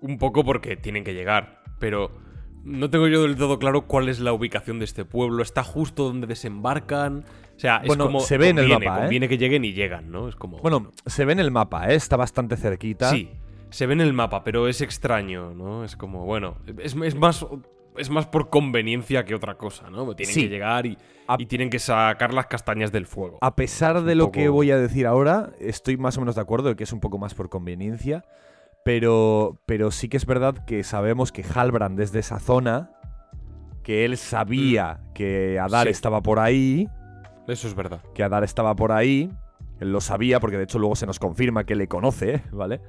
un poco porque tienen que llegar, pero no tengo yo del todo claro cuál es la ubicación de este pueblo. Está justo donde desembarcan. O sea, es como se ve en el mapa, ¿eh? conviene que lleguen y llegan, ¿no? Es como Bueno, se ve en el mapa, ¿eh? Está bastante cerquita. Sí, se ve en el mapa, pero es extraño, ¿no? Es como, bueno, es, es más es más por conveniencia que otra cosa, ¿no? Tienen Sí. que llegar y, A- y tienen que sacar las castañas del fuego. A pesar de lo que voy a decir ahora, estoy más o menos de acuerdo de que es un poco más por conveniencia. Pero, pero sí que es verdad que sabemos que Halbrand desde esa zona, que él sabía que Adar Mm. Sí. estaba por ahí, Eso es verdad. que Adar estaba por ahí, él lo sabía porque de hecho luego se nos confirma que le conoce, ¿vale?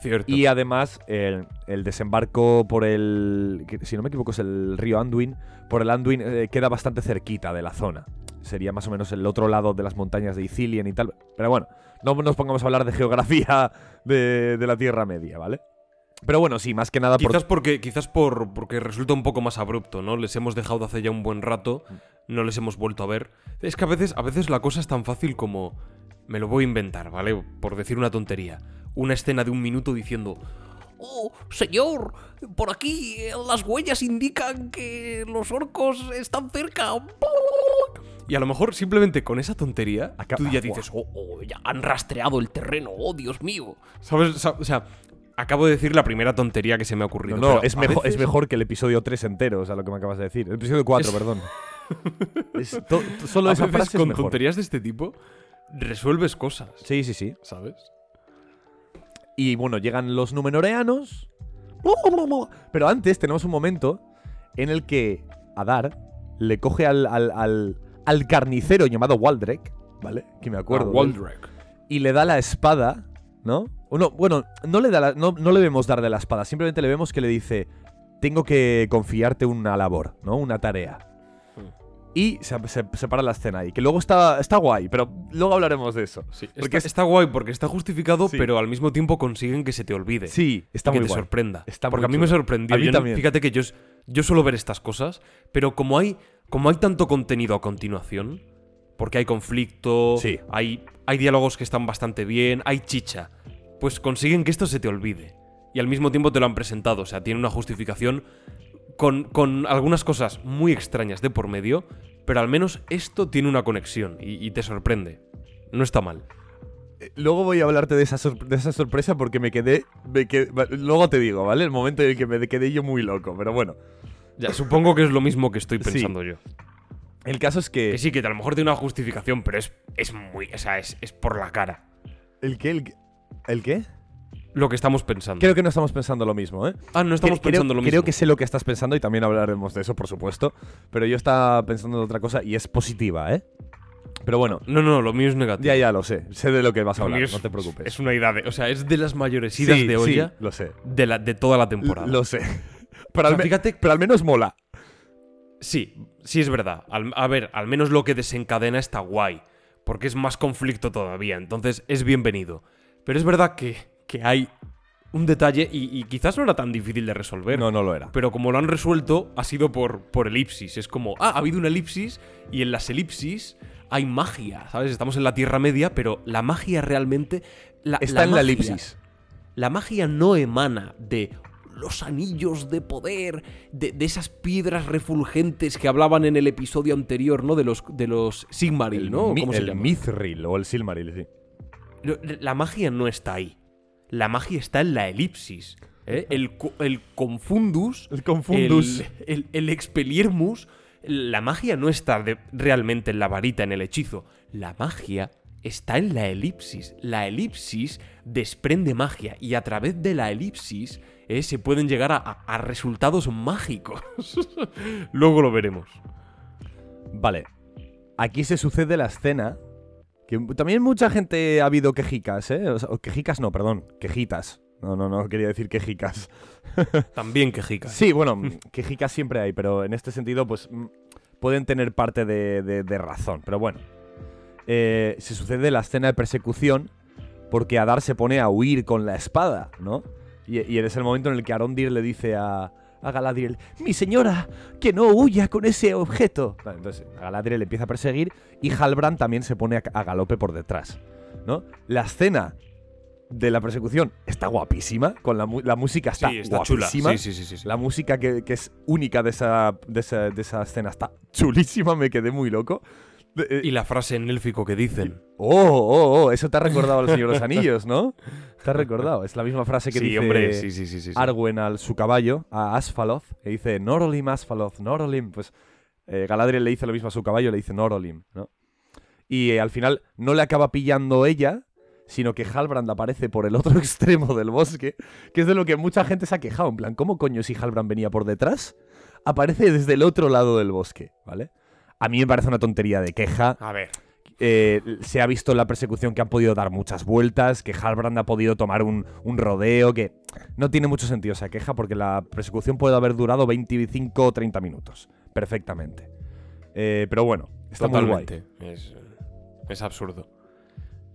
Cierto. Y además el, el desembarco por el, si no me equivoco es el río Anduin, por el Anduin eh, queda bastante cerquita de la zona. Sería más o menos el otro lado de las montañas de Ithilien y tal. Pero bueno, no nos pongamos a hablar de geografía de, de la Tierra Media, ¿vale? Pero bueno, sí, más que nada por... Quizás porque, quizás por, porque resulta un poco más abrupto, ¿no? Les hemos dejado de hace ya un buen rato, no les hemos vuelto a ver. Es que a veces, a veces la cosa es tan fácil como. Me lo voy a inventar, ¿vale? Por decir una tontería. Una escena de un minuto diciendo. Oh, señor, por aquí eh, las huellas indican que los orcos están cerca. Y a lo mejor simplemente con esa tontería, Acá- tú ya dices, Oh, oh, ya han rastreado el terreno, oh, Dios mío. ¿sabes? Sa- O sea, acabo de decir la primera tontería que se me ha No, ocurrido. no, es, a mejor, es mejor que el episodio 3 entero, o sea, lo que me acabas de decir. El episodio 4, Es- perdón. Es to- to- solo a esa veces frase es con mejor. tonterías de este tipo resuelves cosas, Sí, sí, sí. ¿sabes? Y bueno, llegan los numenoreanos. Pero antes tenemos un momento en el que Adar le coge al, al, al- al carnicero llamado Waldrek, ¿vale? Que me acuerdo. A de él, Waldrek. y le da la espada, ¿no? O no, bueno, no le, da la- no, no le vemos darle la espada, simplemente le vemos que le dice: Tengo que confiarte una labor, ¿no? Una tarea. Hmm. Y se, se- se para la escena ahí. Que luego está, está guay, pero luego hablaremos de eso. Sí, Porque está, es- está guay porque está justificado, Sí. pero al mismo tiempo consiguen que se te olvide. Sí, está y que muy te guay. sorprenda. Está porque a mí me sorprendió. A mí Yo también. fíjate que yo, yo suelo ver estas cosas, pero como hay, como hay tanto contenido a continuación, porque hay conflicto, Sí. hay, hay diálogos que están bastante bien, hay chicha, pues consiguen que esto se te olvide. Y al mismo tiempo te lo han presentado, o sea, tiene una justificación con, con algunas cosas muy extrañas de por medio, pero al menos esto tiene una conexión y, y te sorprende. No está mal. Luego voy a hablarte de esa, de esa sorpresa porque me quedé, me quedé- Luego te digo, ¿vale? El momento en el que me quedé yo muy loco. Pero bueno, Ya, supongo que es lo mismo que estoy Sí. pensando yo. el caso es que. Que sí, que a lo mejor tiene una justificación, pero es, es muy. O sea, es, es por la cara. ¿El qué? ¿El, qué? ¿El qué? Lo que estamos pensando. Creo que no estamos pensando lo mismo, ¿eh? ah, no estamos creo, pensando lo mismo. creo que sé lo que estás pensando y también hablaremos de eso, por supuesto. Pero yo estaba pensando en otra cosa y es positiva, ¿eh? Pero bueno, No, no, lo mío es negativo. ya, ya lo sé. Sé de lo que vas a hablar, es- no te preocupes. Es una idea de. O sea, es de las mayores idas Sí, de sí, olla lo sé. de, la, de toda la temporada. Lo sé. Pero, O al sea, me- fíjate- pero al menos mola. Sí, sí es verdad. Al- a ver, al menos lo que desencadena está guay. Porque es más conflicto todavía. Entonces es bienvenido. Pero es verdad que, que hay un detalle y, y quizás no era tan difícil de resolver. No, no lo era. Pero como lo han resuelto, ha sido por, por elipsis. Es como, ah, ha habido una elipsis y en las elipsis hay magia, ¿sabes? Estamos en la Tierra Media, pero la magia realmente... La, Está en la elipsis. La magia no emana de los anillos de poder, de, de esas piedras refulgentes que hablaban en el episodio anterior, ¿no? De los, de los Sigmaril, ¿no? mi- ¿Cómo se el llama? Mithril o el Silmaril, sí. La magia no está ahí. La magia está en la elipsis. ¿eh? El, el confundus. El confundus. El, el- el expeliermus. La magia no está de- realmente en la varita, en el hechizo. La magia está en la elipsis. La elipsis desprende magia. Y a través de la elipsis ¿eh? se pueden llegar a, resultados mágicos. Luego lo veremos. Vale. Aquí se sucede la escena. Que también mucha gente ha habido quejicas, ¿eh? O sea, quejicas no, perdón. Quejitas. No, no, no quería decir quejicas. También quejica. Sí, bueno, quejicas siempre hay, pero en este sentido, pues mm, pueden tener parte de, de- de razón. Pero bueno, Eh, se sucede la escena de persecución porque Adar se pone a huir con la espada, ¿no? Y, y es el momento en el que Arondir le dice a, a Galadriel, mi señora, que no huya con ese objeto. Entonces a Galadriel le empieza a perseguir y Halbrand también se pone a, a galope por detrás, ¿no? La escena de la persecución está guapísima, con la, música está, Sí, está guapísima. Sí, sí. La música que, que es única de esa, de, esa, de esa escena está chulísima, me quedé muy loco. Y la frase en élfico que dicen. Oh, oh, oh, eso te ha recordado al Señor de los Anillos, ¿no? Te ha recordado. Es la misma frase que sí, dice hombre, sí, sí, sí, sí. sí. Arwen al su caballo, a Asfaloth, que dice Norolim Asfaloth, Norolim. Pues eh, Galadriel le dice lo mismo a su caballo, le dice Norolim, ¿no? Y eh, al final no le acaba pillando ella, sino que Halbrand aparece por el otro extremo del bosque, que es de lo que mucha gente se ha quejado. En plan, ¿cómo coño si Halbrand venía por detrás? Aparece desde el otro lado del bosque, ¿vale? A mí me parece una tontería de queja. A ver. Eh, se ha visto en la persecución que han podido dar muchas vueltas, que Halbrand ha podido tomar un, un rodeo, que no tiene mucho sentido esa queja porque la persecución puede haber durado 25 o 30 minutos, perfectamente. Eh, pero bueno, está muy guay. Es, es absurdo.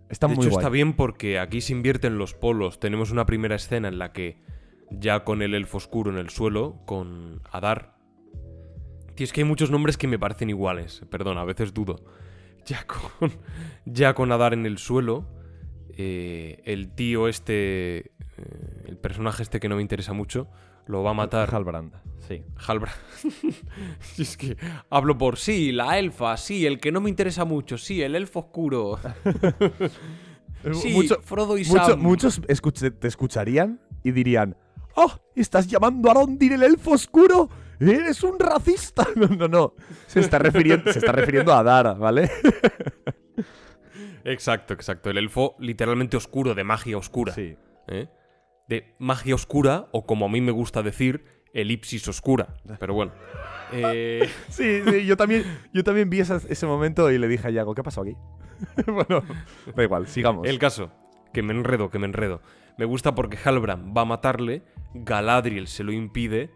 Está de muy hecho, guay. está bien porque aquí se invierten los polos. Tenemos una primera escena en la que, ya con el elfo oscuro en el suelo, con Adar. Tío, es que hay muchos nombres que me parecen iguales. Perdón, a veces dudo. Ya con, ya con Adar en el suelo, eh, el tío este, eh, el personaje este que no me interesa mucho, lo va a matar. Halbrand, sí. Halbrand. Si es que hablo por sí, la elfa, sí, el que no me interesa mucho, sí, el elfo oscuro. Sí, Mucho- Frodo y mucho- Sam. muchos escuch- te escucharían y dirían, ¡Oh! ¿Estás llamando a Arondir el elfo oscuro? ¡Eres un racista! No, no, no. Se está refiriendo, se está refiriendo a Dara, ¿vale? Exacto, exacto. El elfo literalmente oscuro, de magia oscura. Sí. ¿eh? De magia oscura, o como a mí me gusta decir, elipsis oscura. Pero bueno. Eh, Sí, sí, yo también, yo también vi esa- ese momento y le dije a Yago, ¿qué pasó aquí? bueno, da igual, sigamos. el caso, que me enredo, que me enredo. Me gusta porque Halbrand va a matarle, Galadriel se lo impide,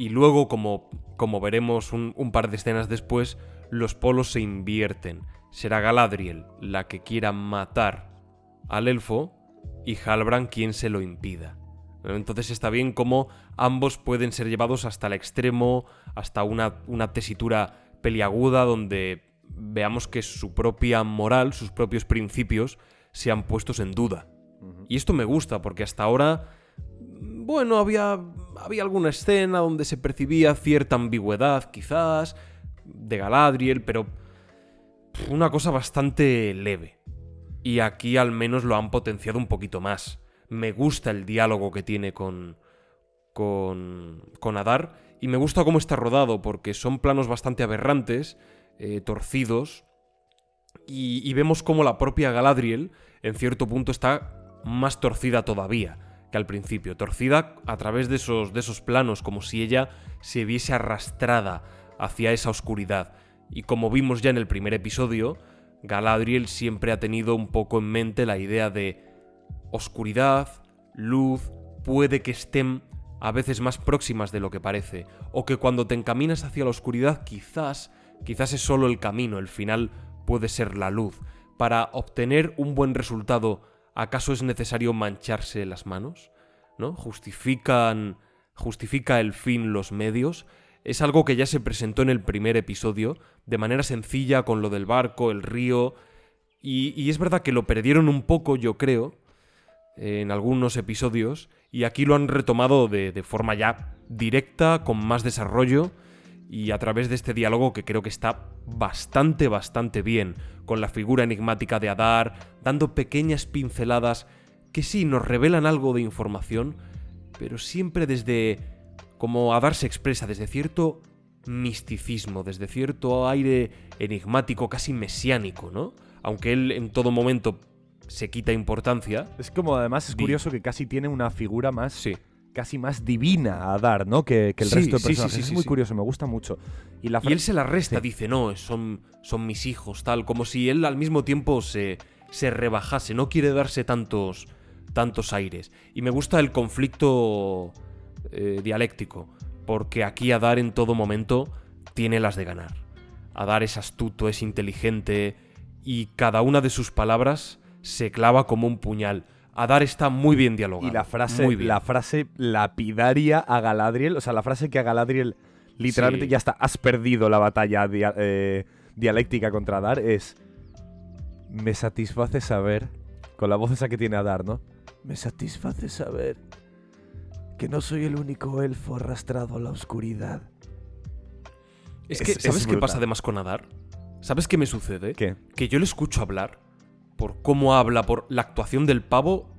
y luego, como, como veremos un, un par de escenas después, los polos se invierten. Será Galadriel la que quiera matar al elfo y Halbrand quien se lo impida. Entonces está bien como ambos pueden ser llevados hasta el extremo, hasta una, una tesitura peliaguda donde veamos que su propia moral, sus propios principios, sean puestos en duda. Y esto me gusta porque hasta ahora, bueno, había, había alguna escena donde se percibía cierta ambigüedad, quizás, de Galadriel, pero una cosa bastante leve. Y aquí al menos lo han potenciado un poquito más. Me gusta el diálogo que tiene con, con, con Adar y me gusta cómo está rodado porque son planos bastante aberrantes, eh, torcidos, y vemos cómo la propia Galadriel en cierto punto está más torcida todavía que al principio, torcida a través de esos, de esos planos, como si ella se viese arrastrada hacia esa oscuridad. Y como vimos ya en el primer episodio, Galadriel siempre ha tenido un poco en mente la idea de oscuridad, luz, puede que estén a veces más próximas de lo que parece, o que cuando te encaminas hacia la oscuridad quizás, quizás es solo el camino, el final puede ser la luz. Para obtener un buen resultado, ¿acaso es necesario mancharse las manos? ¿No? Justifican justifica el fin los medios. es algo que ya se presentó en el primer episodio, de manera sencilla, con lo del barco, el río. Y, es verdad que lo perdieron un poco, yo creo, en algunos episodios, y aquí lo han retomado de forma ya directa, con más desarrollo, y a través de este diálogo que creo que está bastante, bastante bien, con la figura enigmática de Adar, dando pequeñas pinceladas que sí nos revelan algo de información, pero siempre desde, como Adar se expresa, desde cierto misticismo, desde cierto aire enigmático, casi mesiánico, ¿no? Aunque él en todo momento se quita importancia. Es como además es curioso que casi tiene una figura más Sí. Casi más divina a dar, ¿no? Que, que el Sí, resto de sí, sí, personajes. sí, es muy curioso, me gusta mucho. Y la Y él se la resta, dice, no, son, son mis hijos, tal, como si él al mismo tiempo se, se rebajase, no quiere darse tantos, tantos aires. Y me gusta el conflicto eh, dialéctico, porque aquí Adar en todo momento tiene las de ganar. Adar es astuto, es inteligente, y cada una de sus palabras se clava como un puñal. Adar está muy bien dialogado. Y la frase, muy bien. la frase lapidaria a Galadriel, o sea, la frase que a Galadriel literalmente Sí. ya está, has perdido la batalla dia- eh, dialéctica contra Adar, es me satisface saber, con la voz esa que tiene Adar, ¿no? Me satisface saber que no soy el único elfo arrastrado a la oscuridad. Es que, es ¿sabes qué pasa además con Adar? ¿Sabes qué me sucede? ¿Qué? que yo le escucho hablar, por cómo habla, por la actuación del pavo,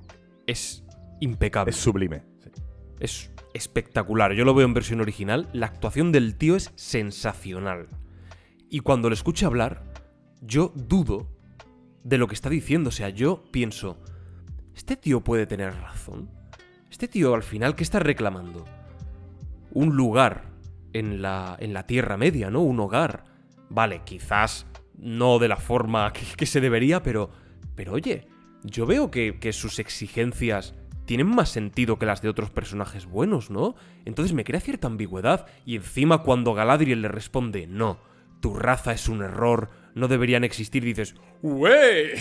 es impecable. Es sublime. Es espectacular. Yo lo veo en versión original. La actuación del tío es sensacional. Y cuando le escucho hablar, yo dudo de lo que está diciendo. O sea, yo pienso, ¿este tío puede tener razón? ¿Este tío al final qué está reclamando? Un lugar en la, en la Tierra Media, ¿no? Un hogar. Vale, quizás no de la forma que, que se debería, pero... Pero oye, yo veo que, que sus exigencias tienen más sentido que las de otros personajes buenos, ¿no? Entonces me crea cierta ambigüedad. Y encima cuando Galadriel le responde, no, tu raza es un error, no deberían existir, dices, ¡Wey!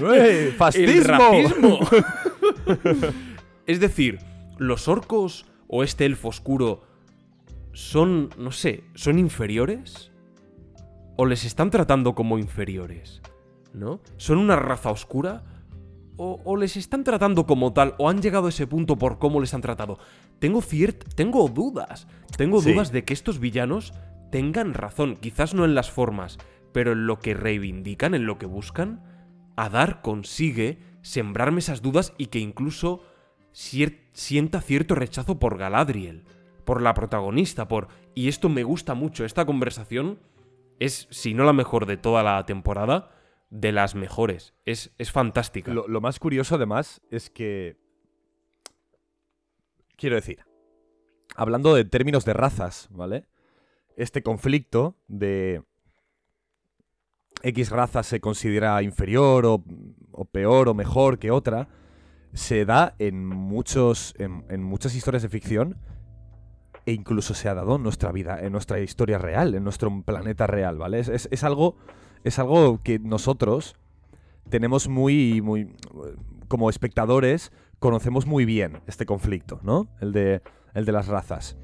¡Uey, ¡Fascismo! Es decir, los orcos o este elfo oscuro son, no sé, son inferiores o les están tratando como inferiores, ¿no? ¿Son una raza oscura o, o les están tratando como tal o han llegado a ese punto por cómo les han tratado? Tengo ciert tengo dudas, tengo Sí. dudas de que estos villanos tengan razón, quizás no en las formas, pero en lo que reivindican, en lo que buscan. Adar consigue sembrarme esas dudas y que incluso cier- sienta cierto rechazo por Galadriel, por la protagonista, por... Y esto me gusta mucho, esta conversación es, si no la mejor de toda la temporada, de las mejores. Es, es fantástica. Lo, lo más curioso, además, es que. Quiero decir, hablando de términos de razas, ¿vale? Este conflicto de. X raza se considera inferior o, o peor o mejor que otra, se da en, muchos, en, en muchas historias de ficción e incluso se ha dado en nuestra vida, en nuestra historia real, en nuestro planeta real, ¿vale? Es, es- es algo, es algo que nosotros tenemos muy, muy, como espectadores, conocemos muy bien este conflicto, ¿no? El de, el de las razas.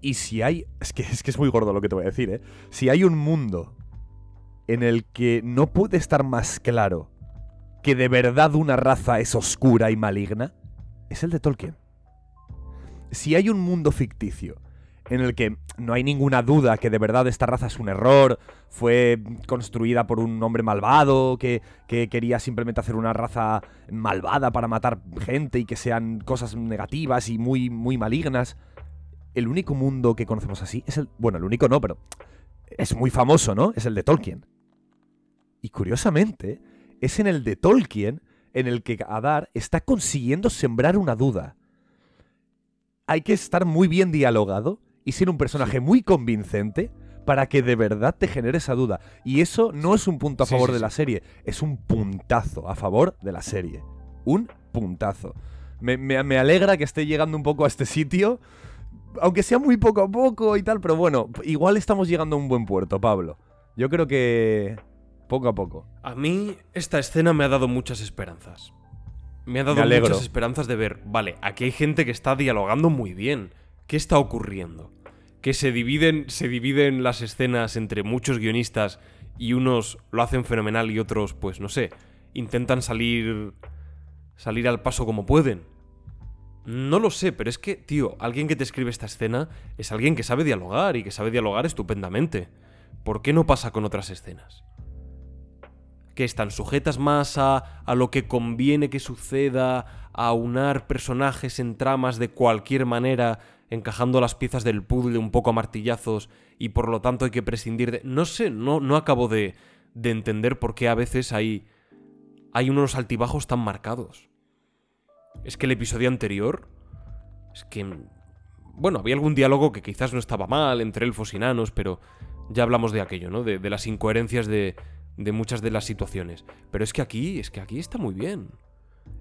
Y si hay, es que, es que es muy gordo lo que te voy a decir, ¿eh? Si hay un mundo en el que no puede estar más claro que de verdad una raza es oscura y maligna, es el de Tolkien. Si hay un mundo ficticio en el que no hay ninguna duda que de verdad esta raza es un error, fue construida por un hombre malvado que, que quería simplemente hacer una raza malvada para matar gente y que sean cosas negativas y muy, muy malignas. El único mundo que conocemos así es el... Bueno, el único no, pero es muy famoso, ¿no? Es el de Tolkien. Y curiosamente, es en el de Tolkien en el que Adar está consiguiendo sembrar una duda. Hay que estar muy bien dialogado y ser un personaje muy convincente para que de verdad te genere esa duda. Y eso no es un punto a favor sí, de sí. la serie, es un puntazo a favor de la serie. Un puntazo. Me, me- me alegra que esté llegando un poco a este sitio, aunque sea muy poco a poco y tal, pero bueno, igual estamos llegando a un buen puerto, Pablo. Yo creo que poco a poco. A mí esta escena me ha dado muchas esperanzas. Me ha dado Me muchas esperanzas de ver, vale, aquí hay gente que está dialogando muy bien. ¿Qué está ocurriendo? Que se dividen, se dividen las escenas entre muchos guionistas y unos lo hacen fenomenal y otros, pues no sé, intentan salir salir al paso como pueden. No lo sé, pero es que, tío, alguien que te escribe esta escena es alguien que sabe dialogar y que sabe dialogar estupendamente. ¿Por qué no pasa con otras escenas? Que están sujetas más a, a lo que conviene que suceda, a unar personajes en tramas de cualquier manera, encajando las piezas del puzzle un poco a martillazos y por lo tanto hay que prescindir de... No sé, no, no acabo de, de entender por qué a veces hay, hay unos altibajos tan marcados. Es que el episodio anterior... Es que... Bueno, había algún diálogo que quizás no estaba mal entre elfos y nanos, pero ya hablamos de aquello, ¿no? De, de las incoherencias de, de muchas de las situaciones. Pero es que aquí, es que aquí está muy bien.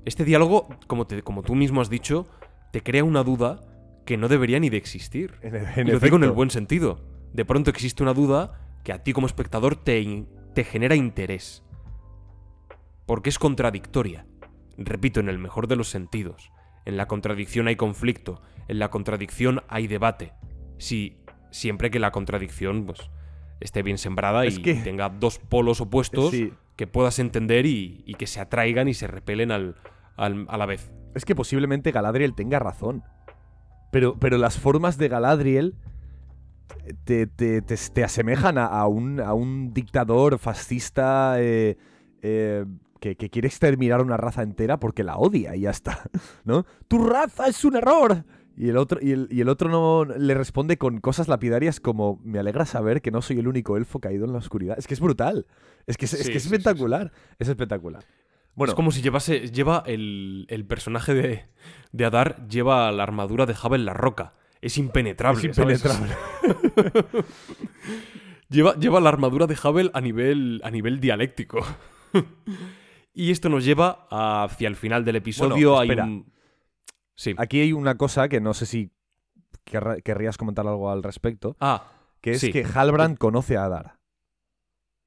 Este diálogo, como, te, como tú mismo has dicho, te crea una duda que no debería ni de existir. En, en y lo digo en el buen sentido. De pronto existe una duda que a ti como espectador te, genera interés. Porque es contradictoria. Repito, en el mejor de los sentidos. En la contradicción hay conflicto. En la contradicción hay debate. Si siempre que la contradicción pues, esté bien sembrada Es y que- tenga dos polos opuestos Sí. que puedas entender y, y que se atraigan y se repelen al- al- a la vez. Es que posiblemente Galadriel tenga razón. Pero, pero las formas de Galadriel te, te- te- te asemejan a, a un, a un dictador fascista eh, eh, que, que quiere exterminar a una raza entera porque la odia y ya está. ¿No? ¡Tu raza es un error! Y el otro, y el, y el otro no le responde con cosas lapidarias como me alegra saber que no soy el único elfo caído en la oscuridad. Es que es brutal. Es que es, es que es sí, sí, sí. espectacular. Es espectacular. Bueno, es como si llevase. Lleva el, el personaje de, de Adar, lleva la armadura de Jabel la roca. Es impenetrable. es impenetrable. Lleva, lleva la armadura de Havel a nivel, a nivel dialéctico. y esto nos lleva hacia el final del episodio. Bueno, hay un. Sí. Aquí hay una cosa que no sé si querrías comentar algo al respecto, Ah, que es Sí. que Halbrand conoce a Adar.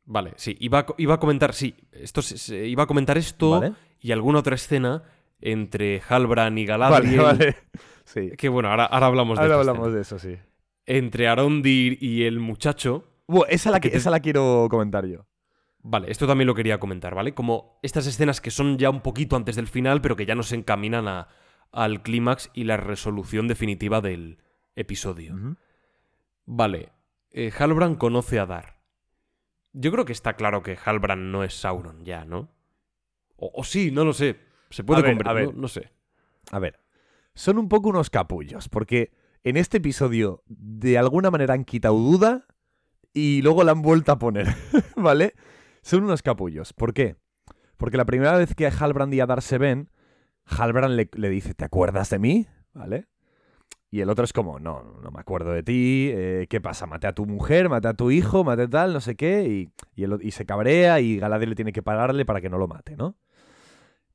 Vale, sí. Iba, a iba a comentar, sí. Esto se- iba a comentar esto ¿Vale? y alguna otra escena entre Halbran y Vale, Galadriel. vale. Sí. Que bueno, ahora, ahora hablamos de Ahora esta hablamos escena. de eso, sí. Entre Arondir y el muchacho. Bueno, esa, la que, Que te- esa la quiero comentar yo. Vale, esto también lo quería comentar, ¿vale? Como estas escenas que son ya un poquito antes del final, pero que ya nos encaminan a- al clímax y la resolución definitiva del episodio. Vale, eh, Halbrand conoce a Dar. Yo creo que está claro que Halbrand no es Sauron ya, ¿no? O, o sí, no lo sé. Se puede convertir, a ver. No, no sé. A ver, son un poco unos capullos, porque en este episodio de alguna manera han quitado duda y luego la han vuelto a poner, ¿vale? Son unos capullos. ¿Por qué? Porque la primera vez que Halbrand y Adar se ven, Halbrand le, le dice, ¿te acuerdas de mí? ¿Vale? Y el otro es como, no, no me acuerdo de ti, eh, ¿qué pasa? Maté a tu mujer, maté a tu hijo, maté tal, no sé qué, y, y, y se cabrea y Galadriel tiene que pararle para que no lo mate, ¿no?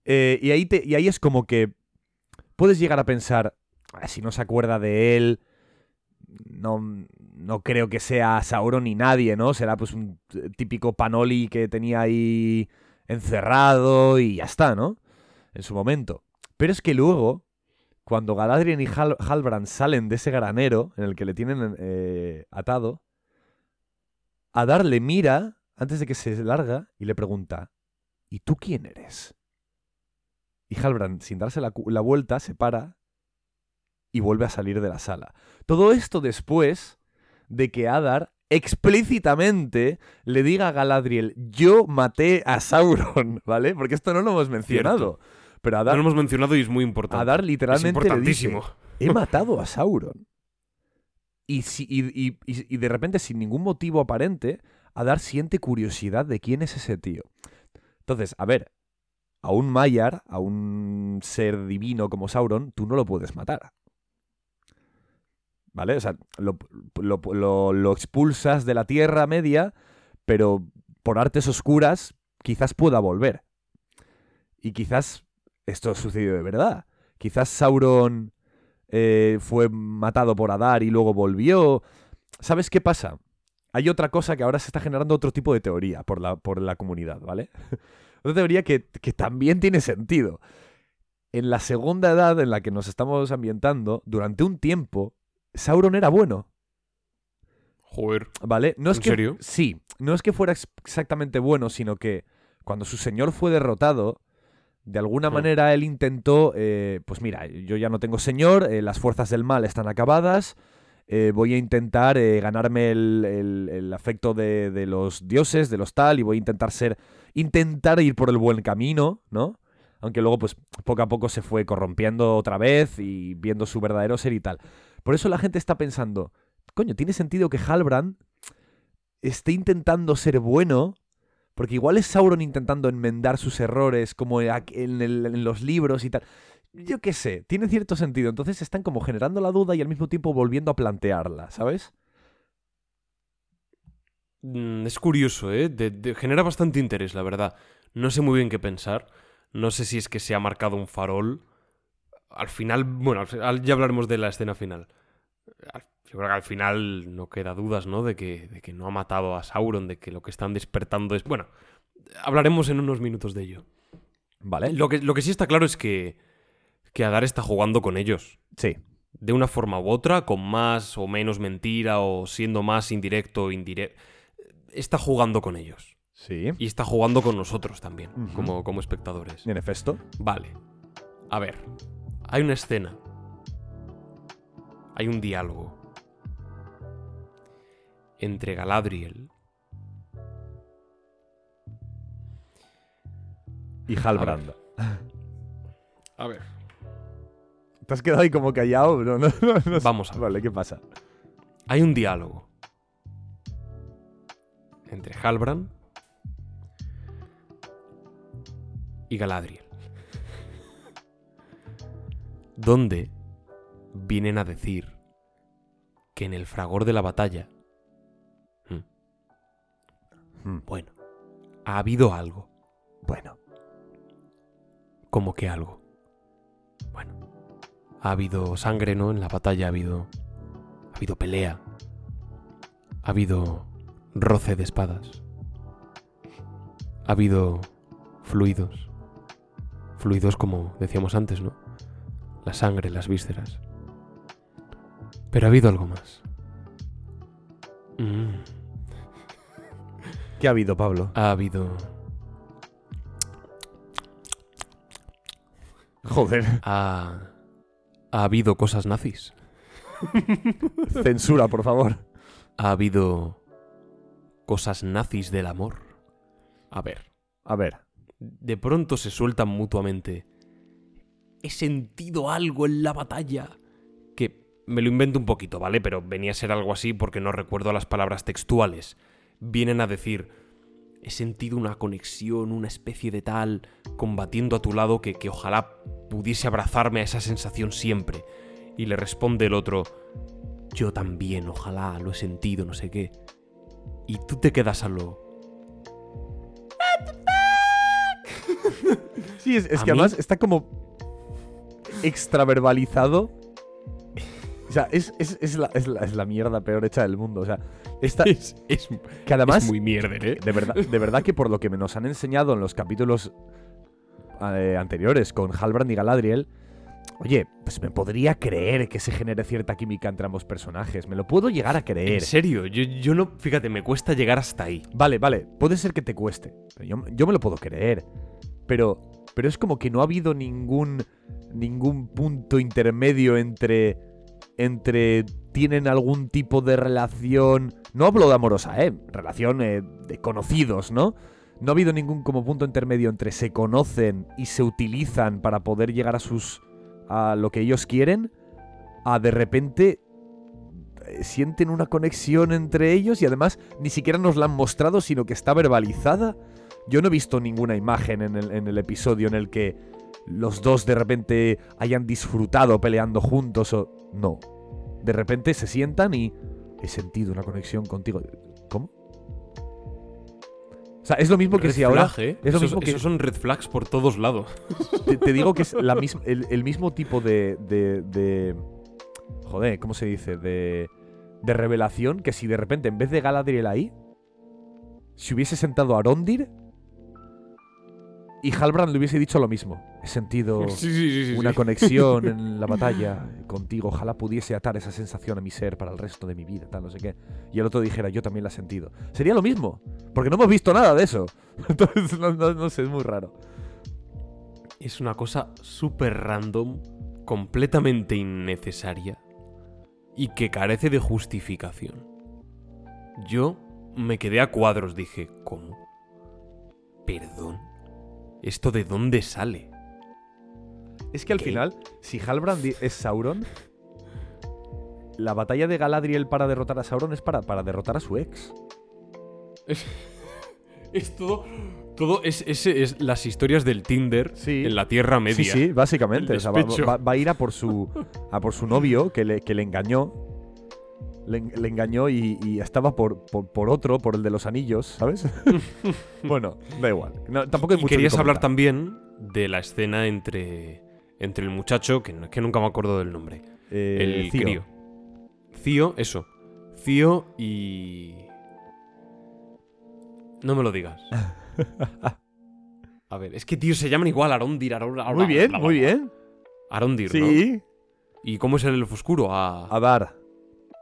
Eh, y, ahí te- y ahí es como que puedes llegar a pensar, "Ah, si no se acuerda de él, no, no creo que sea Sauron ni nadie, ¿no? Será pues un típico panoli que tenía ahí encerrado y ya está, ¿no? En su momento. Pero es que luego, cuando Galadriel y Hal- Halbrand salen de ese granero en el que le tienen eh, atado, Adar le mira antes de que se larga y le pregunta, ¿y tú quién eres? Y Halbrand, sin darse la vuelta, se para y vuelve a salir de la sala. Todo esto después de que Adar explícitamente le diga a Galadriel, yo maté a Sauron, ¿vale? Porque esto no lo hemos mencionado. Pero No Adar, lo hemos mencionado y es muy importante. Adar es literalmente le dice, importantísimo. he matado a Sauron. Y, si- y- y- y- de repente, sin ningún motivo aparente, Adar siente curiosidad de quién es ese tío. Entonces, a ver, a un Maiar, a un ser divino como Sauron, tú no lo puedes matar. ¿Vale? O sea, lo, lo- lo- lo expulsas de la Tierra Media, pero por artes oscuras quizás pueda volver. Y quizás esto sucedió de verdad. Quizás Sauron eh, fue matado por Adar y luego volvió. ¿Sabes qué pasa? Hay otra cosa que ahora se está generando otro tipo de teoría por la, por la comunidad, ¿vale? Otra teoría que, que también tiene sentido. En la segunda edad en la que nos estamos ambientando, durante un tiempo, Sauron era bueno. Joder. ¿Vale? No es ¿En que, serio? Sí, no es que fuera ex- exactamente bueno, sino que cuando su señor fue derrotado, de alguna manera él intentó, eh, pues mira, yo ya no tengo señor, eh, las fuerzas del mal están acabadas, eh, voy a intentar ganarme el, el- el afecto de, de los dioses, de los tal, y voy a intentar ser, intentar ir por el buen camino, ¿no? Aunque luego, pues, poco a poco se fue corrompiendo otra vez y viendo su verdadero ser y tal. Por eso la gente está pensando, coño, tiene sentido que Halbrand esté intentando ser bueno, porque igual es Sauron intentando enmendar sus errores, como en, los libros y tal. Yo qué sé, tiene cierto sentido. Entonces están como generando la duda y al mismo tiempo volviendo a plantearla, ¿sabes? Mm, es curioso, ¿eh? De- genera bastante interés, la verdad. No sé muy bien qué pensar. No sé si es que se ha marcado un farol. Al final, bueno, al ya hablaremos de la escena final. Al- Yo creo que al final no queda dudas, ¿no? De que, de que no ha matado a Sauron, de que lo que están despertando es... Bueno, hablaremos en unos minutos de ello. Vale. Lo que, lo que sí está claro es que, que Adar está jugando con ellos. Sí. De una forma u otra, con más o menos mentira o siendo más indirecto o indirecto. Está jugando con ellos. Sí. Y está jugando con nosotros también, como, como espectadores. En efecto. Vale. A ver. Hay una escena. Hay un diálogo. Entre Galadriel Y Halbrand. A ver. ¿Te has quedado ahí como callado? No, no, no. Vamos a ver. Vale, ¿qué pasa? Hay un diálogo. Entre Halbrand y Galadriel. Donde vienen a decir que en el fragor de la batalla, Hmm, bueno, ha habido algo. Bueno. Como que algo. Bueno, ha habido sangre, ¿no? En la batalla ha habido. Ha habido pelea. Ha habido roce de espadas. Ha habido fluidos. Fluidos como decíamos antes, ¿no? La sangre, las vísceras. Pero ha habido algo más. Mm, ¿Qué ha habido, Pablo? ha habido. Joder. Ha. Ha habido cosas nazis. Censura, por favor. ha habido cosas nazis del amor. A ver, A ver. de pronto se sueltan mutuamente. He sentido algo en la batalla. Que me lo invento un poquito, ¿vale? Pero venía a ser algo así porque no recuerdo las palabras textuales. Vienen a decir, he sentido una conexión, una especie de tal, combatiendo a tu lado que, que ojalá pudiese abrazarme a esa sensación siempre. Y le responde el otro, yo también, ojalá, lo he sentido, no sé qué. Y tú te quedas a lo... Sí, es, es ¿A que mí? además está como extraverbalizado. O sea, es, es- es la, es la- es la mierda peor hecha del mundo. O sea, está, Es, que además, es muy mierder, ¿eh? de, verdad, de verdad que por lo que me nos han enseñado en los capítulos eh, anteriores con Halbrand y Galadriel, oye, pues me podría creer que se genere cierta química entre ambos personajes. Me lo puedo llegar a creer. En serio, yo, yo no... Fíjate, me cuesta llegar hasta ahí. Vale, vale, puede ser que te cueste. yo, yo me lo puedo creer. Pero, pero es como que no ha habido ningún, ningún punto intermedio entre, entre tienen algún tipo de relación. No hablo de amorosa, ¿eh? Relación eh, de conocidos, ¿no? No ha habido ningún como punto intermedio entre se conocen y se utilizan para poder llegar a sus. a lo que ellos quieren. A de repente eh, sienten una conexión entre ellos y además ni siquiera nos la han mostrado, sino que está verbalizada. Yo no he visto ninguna imagen en el, en el episodio en el que los dos de repente hayan disfrutado peleando juntos o... No. De repente se sientan y he sentido una conexión contigo. ¿Cómo? O sea, es lo mismo que Red si ahora... flag, ¿eh? es lo Esos- mismo que- esos son red flags por todos lados. Te, te digo que es la mis- el, el mismo tipo de, de, de- Joder, ¿cómo se dice? De, de revelación que si de repente en vez de Galadriel ahí, si hubiese sentado a Arondir y Halbrand le hubiese dicho lo mismo. He sentido Sí, sí, sí, sí, una sí. conexión en la batalla contigo. Ojalá pudiese atar esa sensación a mi ser para el resto de mi vida, tal, no sé qué. Y el otro dijera, yo también la he sentido. Sería lo mismo, porque no hemos visto nada de eso. Entonces, no, no- no sé, es muy raro. Es una cosa súper random, completamente innecesaria y que carece de justificación. Yo me quedé a cuadros, dije, ¿cómo? Perdón. ¿Esto de dónde sale? Es que al ¿Qué? final, si Halbrand es Sauron, la batalla de Galadriel para derrotar a Sauron es para, para derrotar a su ex. Es todo. Todo es, es- es las historias del Tinder Sí. en la Tierra Media. Sí, sí, básicamente. El O sea, va, despecho. va- va a ir a por su, a por su novio que le, que le engañó. Le, en- le engañó y, y estaba por, por, por otro, por el de los anillos, ¿sabes? bueno, da igual. No, tampoco hay Y mucho que querías hablar también de la escena entre, entre el muchacho, que, que nunca me acuerdo del nombre. Eh, el Cío. crío. Cío, eso. Cío y. No me lo digas. A ver, es que, tío, se llaman igual Arondir, Arondir. Muy bien, muy bien. Arondir, ¿no? Sí. ¿Y cómo es el elfo oscuro? A, A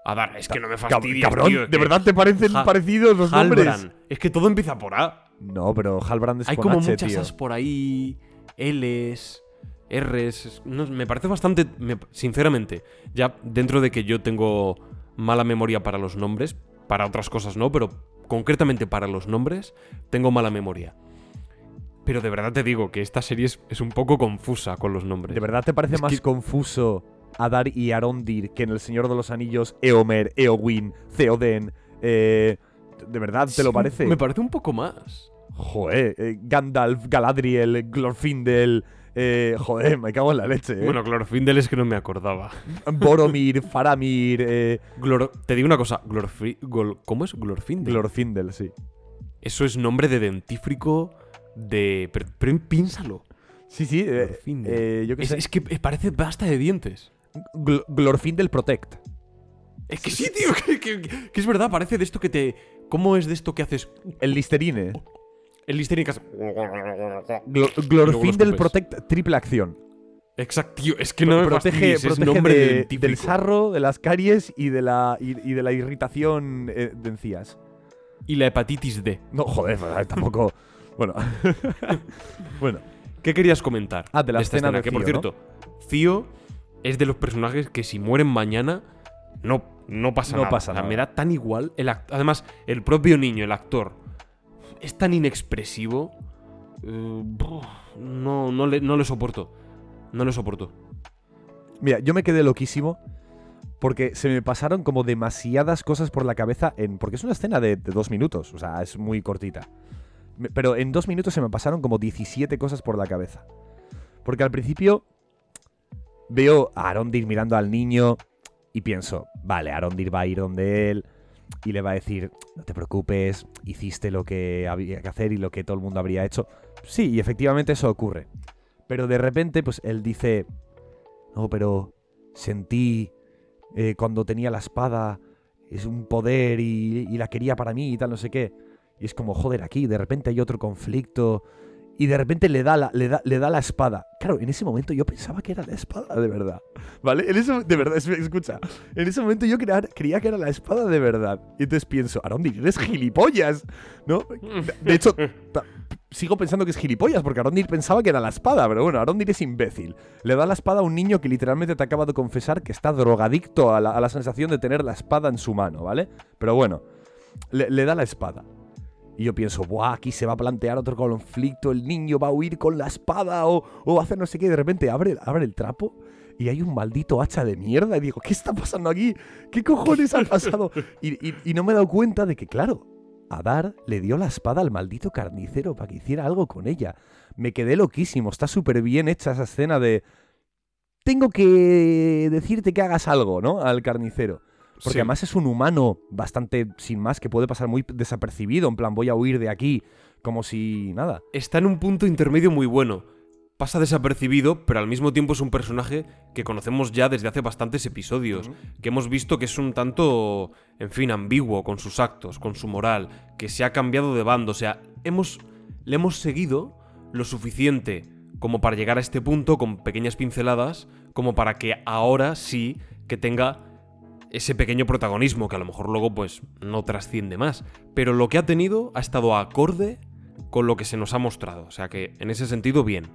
dar. a dar. Es que no me fastidies, cabrón, tío, ¿de que- verdad te parecen parecidos los nombres? Halbrand. Es que todo empieza por A. No, pero Halbrand es Hay con como H, muchas tío. As por ahí, Ls, Rs. no, me parece bastante. me- sinceramente, ya dentro de que yo tengo mala memoria para los nombres, para otras cosas no, pero concretamente para los nombres, tengo mala memoria. Pero de verdad te digo que esta serie es, es un poco confusa con los nombres. ¿De verdad te parece Es más que- confuso Adar y Arondir que en El Señor de los Anillos Eomer, Eowyn, Theoden? Eh, ¿De verdad te lo parece? Me parece un poco más. Joder, eh, Gandalf, Galadriel, Glorfindel. eh, joder, me cago en la leche. eh. Bueno, Glorfindel es que no me acordaba. Boromir, Faramir, eh, Glor- te digo una cosa, Glorfi- Gol- ¿cómo es Glorfindel? Glorfindel, sí. Eso es nombre de dentífrico de... Pero, pero piénsalo. Sí, sí. eh, Glorfindel. eh, yo qué Es, sé. es que parece pasta de dientes. Gl- Glorfindel Protect. Es que sí, tío, que, que- que es verdad, parece de esto que te... ¿Cómo es de esto que haces? El Listerine. El Listerine que hace- Glo- los Glorfindel escupes. Protect triple acción. Exacto, tío, es que no me protege fastidies, es protege nombre de- de dentífrico. del sarro, de las caries y de la, y, y de la irritación eh, de encías. Y la hepatitis D. No, joder, tampoco. bueno. bueno. ¿Qué querías comentar? Ah, de la esta escena de Que por Cío, ¿no? cierto, Cío es de los personajes que si mueren mañana no, no pasa No nada. pasa O sea, nada. Me da tan igual. El Además, el propio niño, el actor, es tan inexpresivo. eh, no, no, le, no le soporto. No le soporto. Mira, yo me quedé loquísimo porque se me pasaron como demasiadas cosas por la cabeza en. Porque es una escena de, de dos minutos, o sea, es muy cortita. Pero en dos minutos se me pasaron como 17 cosas por la cabeza. Porque al principio veo a Arondir mirando al niño y pienso, vale, Arondir va a ir donde él y le va a decir, no te preocupes, hiciste lo que había que hacer y lo que todo el mundo habría hecho. Sí, y efectivamente eso ocurre. Pero de repente, pues él dice, no, pero sentí eh, cuando tenía la espada, es un poder y, y la quería para mí y tal, no sé qué. Y es como, joder, aquí de repente hay otro conflicto. Y de repente le da, la, le, da, le da la espada. Claro, en ese momento yo pensaba que era la espada de verdad. ¿Vale? En ese, de verdad, es- escucha. En ese momento yo creía, creía que era la espada de verdad. Y entonces pienso, Arondir, eres gilipollas. ¿No? De, hecho, sigo pensando que es gilipollas, porque Arondir pensaba que era la espada, pero bueno, Arondir es imbécil. Le da la espada a un niño que literalmente te acaba de confesar que está drogadicto a la, a la sensación de tener la espada en su mano, ¿vale? Pero bueno, le, le da la espada. Y yo pienso, Buah, aquí se va a plantear otro conflicto, el niño va a huir con la espada o, o hacer no sé qué. De repente abre, abre el trapo y hay un maldito hacha de mierda. Y digo, ¿qué está pasando aquí? ¿Qué cojones ha pasado? Y, y- y no me he dado cuenta de que, claro, Adar le dio la espada al maldito carnicero para que hiciera algo con ella. Me quedé loquísimo. Está súper bien hecha esa escena de... Tengo que decirte que hagas algo, ¿no? Al carnicero. Porque Sí. además es un humano bastante sin más que puede pasar muy desapercibido. En plan, voy a huir de aquí como si nada. Está en un punto intermedio muy bueno. Pasa desapercibido, pero al mismo tiempo es un personaje que conocemos ya desde hace bastantes episodios. Que hemos visto que es un tanto, en fin, ambiguo con sus actos, con su moral, que se ha cambiado de bando. O sea, hemos, le hemos seguido, lo suficiente como para llegar a este punto con pequeñas pinceladas, como para que ahora sí que tenga ese pequeño protagonismo que a lo mejor luego pues no trasciende más. Pero lo que ha tenido ha estado acorde con lo que se nos ha mostrado. O sea que en ese sentido bien.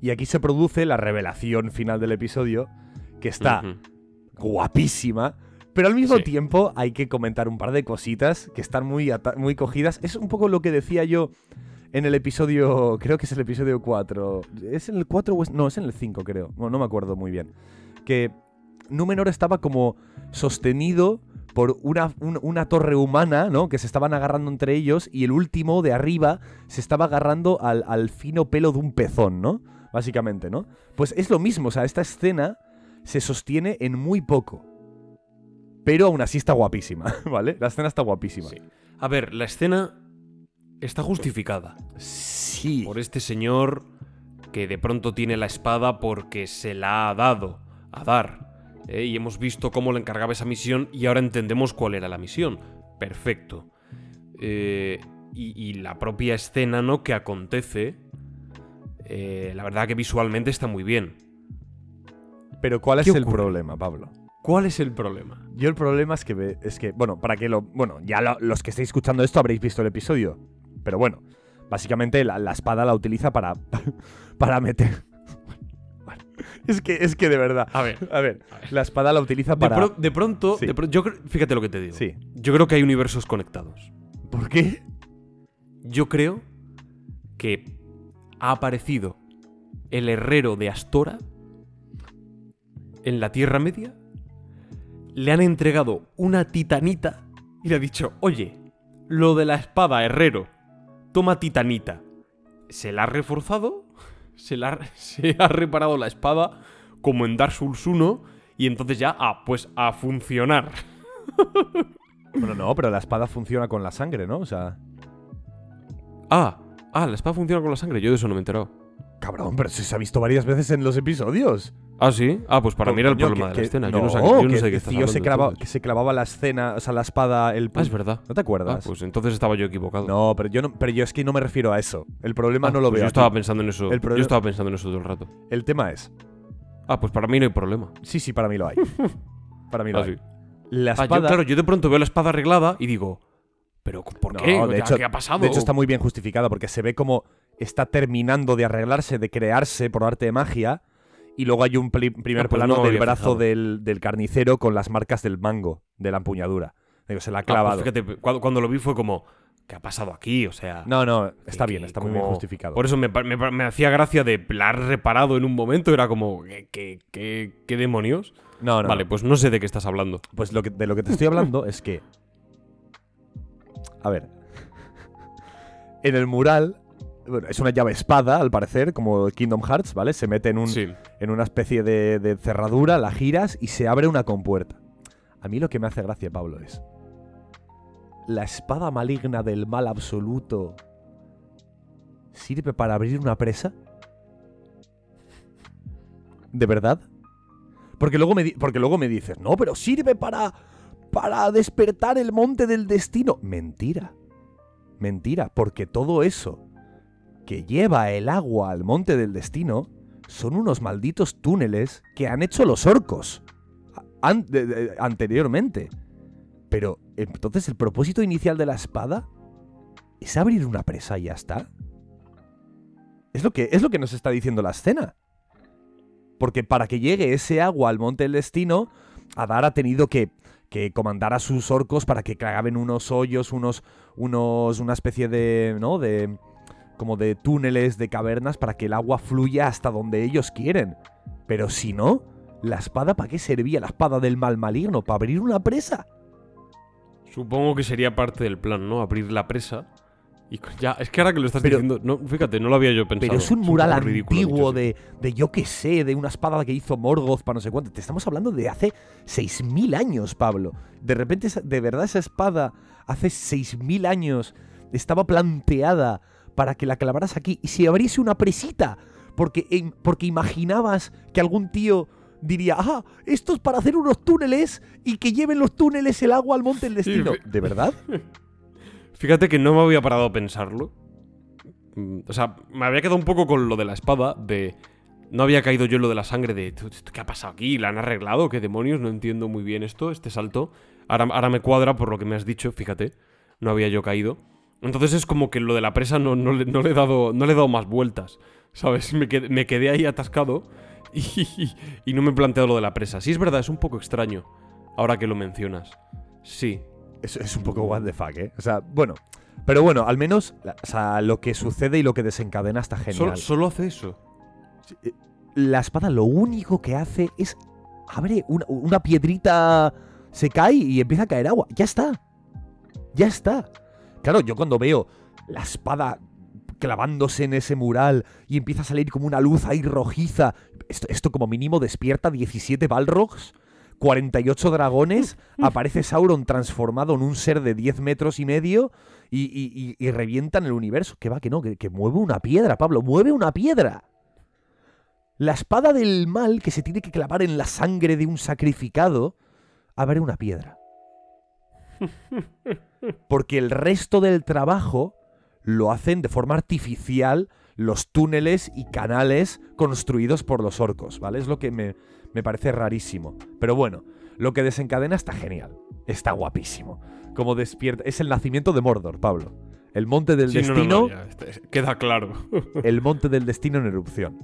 Y aquí se produce la revelación final del episodio, que está guapísima, pero al mismo Sí. tiempo hay que comentar un par de cositas que están muy, muy cogidas. Es un poco lo que decía yo en el episodio, creo que es el episodio 4. ¿Es en el 4 o es, no, es en el 5 creo. Bueno, no me acuerdo muy bien. Que Númenor estaba como sostenido por una, un- una torre humana, ¿no? Que se estaban agarrando entre ellos y el último de arriba se estaba agarrando al, al fino pelo de un pezón, ¿no? Básicamente, ¿no? Pues es lo mismo, o sea, esta escena se sostiene en muy poco. Pero aún así está guapísima, ¿vale? La escena está guapísima. Sí. A ver, la escena está justificada Sí. por este señor que de pronto tiene la espada porque se la ha dado a dar. ¿Eh? Y hemos visto cómo le encargaba esa misión y ahora entendemos cuál era la misión. Perfecto. Eh, y, y la propia escena, ¿no? Que acontece. eh, la verdad que visualmente está muy bien. Pero ¿cuál es ¿Qué el problema, Pablo? ¿Cuál es el problema? Yo el problema es que, es que bueno, para que lo... Bueno, ya lo- los que estáis escuchando esto habréis visto el episodio. Pero bueno, básicamente la, la espada la utiliza para... para meter... Es que, es que de verdad... A ver. A ver, la espada la utiliza De, para... pro- de pronto, Sí. de pro- yo fíjate lo que te digo. Sí. Yo creo que hay universos conectados. ¿Por qué? Yo creo que ha aparecido el herrero de Astora en la Tierra Media, le han entregado una titanita y le ha dicho, oye, lo de la espada, herrero, toma titanita. Se la ha reforzado, se, la, ha- se ha reparado la espada como en Dark Souls 1 y entonces ya, ah, pues a funcionar. Bueno, no, pero la espada funciona con la sangre, ¿no? O sea... Ah, ah, la espada funciona con la sangre, yo de eso no me he enterado. Cabrón, pero si se ha visto varias veces en los episodios. Ah, sí. Ah, pues para mí era el problema que- de que- la escena. No, yo no sé, yo no que sé qué estás tío se, clava- que se clavaba la escena, o sea, la espada, el... Ah, es verdad. ¿No te Ah, acuerdas? pues entonces estaba yo equivocado. No, pero yo no, pero yo es que no me refiero a eso. El problema Ah, no lo pues veo. Yo aquí. estaba pensando en eso. El problema- Yo estaba pensando en eso todo el rato. El tema es, Ah, pues para mí no hay problema. sí, sí, para mí lo hay. para mí lo Ah, hay. sí. La Ah, yo, espada, claro, yo de pronto veo la espada arreglada y digo, ¿pero por qué? de hecho- ¿Qué ha pasado? de hecho está muy bien justificada porque se ve como está terminando de arreglarse, de crearse por arte de magia. Y luego hay un pli- primer Ah, pues plano no del brazo del, del carnicero con las marcas del mango, de la empuñadura. Digo, se la ha Ah, pues clavado. fíjate, cuando, cuando lo vi fue como, ¿qué ha pasado aquí? O sea... no, no, está que- bien, está muy bien justificado. Por eso me, me me hacía gracia de la has reparado en un momento. Era como, ¿qué, qué, qué- qué demonios? no, no, vale, pues no sé de qué estás hablando. Pues lo que, de lo que te estoy hablando es que. A ver. En el mural. Bueno, es una llave espada, al parecer, como Kingdom Hearts, ¿vale? Se mete en, un, Sí. en una especie de, de cerradura, la giras y se abre una compuerta. A mí lo que me hace gracia, Pablo, es. La espada maligna del mal absoluto. ¿Sirve para abrir una presa? ¿De verdad? Porque luego me, porque luego me dices, no, pero sirve para. para despertar el monte del destino. Mentira. Mentira, porque todo eso que lleva el agua al monte del destino son unos malditos túneles que han hecho los orcos anteriormente. Pero, entonces, ¿el propósito inicial de la espada es abrir una presa y ya está? Es lo que, es lo que nos está diciendo la escena. Porque para que llegue ese agua al monte del destino, Adar ha tenido que, que comandar a sus orcos para que claven unos hoyos, unos, unos, una especie de, ¿no? De, como de túneles, de cavernas, para que el agua fluya hasta donde ellos quieren. Pero si no, ¿la espada para qué servía? La espada del mal maligno, para abrir una presa. Supongo que sería parte del plan, ¿no? Abrir la presa. Y ya, es que ahora que lo estás Pero- diciendo, no, fíjate, no lo había yo pensado. Pero es un mural antiguo de, de yo qué sé, de una espada que hizo Morgoth para no sé cuánto. Te estamos hablando de hace 6.000 años, Pablo. De repente, de verdad, esa espada hace 6.000 años estaba planteada para que la clavaras aquí y se abriese una presita. Porque, porque imaginabas que algún tío diría, ah, esto es para hacer unos túneles y que lleven los túneles el agua al monte del destino. ¿De verdad? Fíjate que no me había parado a pensarlo. mm, O sea, me había quedado un poco con lo de la espada, de... No había caído yo en lo de la sangre, de... "¿Tú- tú- ¿Qué ha pasado aquí? ¿La han arreglado? ¿Qué demonios? No entiendo muy bien esto, este salto. Ahora, ahora me cuadra por lo que me has dicho, fíjate. No había yo caído. Entonces es como que lo de la presa no, no le, no le he, dado, no le he dado más vueltas. ¿Sabes? Me quedé, me quedé ahí atascado y, y no me he planteado lo de la presa. Sí, es verdad, es un poco extraño. Ahora que lo mencionas. Sí. Es, es un poco what the fuck, ¿eh? O sea, bueno. Pero bueno, al menos o sea, lo que sucede y lo que desencadena está Solo, genial. solo hace eso. La espada lo único que hace es abre una, una piedrita, se cae y empieza a caer agua. Ya está. Ya está. Claro, yo cuando veo la espada clavándose en ese mural y empieza a salir como una luz ahí rojiza, esto, esto como mínimo despierta 17 Balrogs, 48 dragones, aparece Sauron transformado en un ser de 10 metros y medio y, y, y- y revientan el universo. Que va, que no, que, que mueve una piedra, Pablo, mueve una piedra. La espada del mal que se tiene que clavar en la sangre de un sacrificado, abre una piedra. Porque el resto del trabajo lo hacen de forma artificial los túneles y canales construidos por los orcos, ¿vale? Es lo que me, me parece rarísimo. Pero bueno, lo que desencadena está genial. Está guapísimo. Como despierta. Es el nacimiento de Mordor, Pablo. El monte del Sí, no, no, destino. no, ya, este- queda claro. el monte del destino en erupción.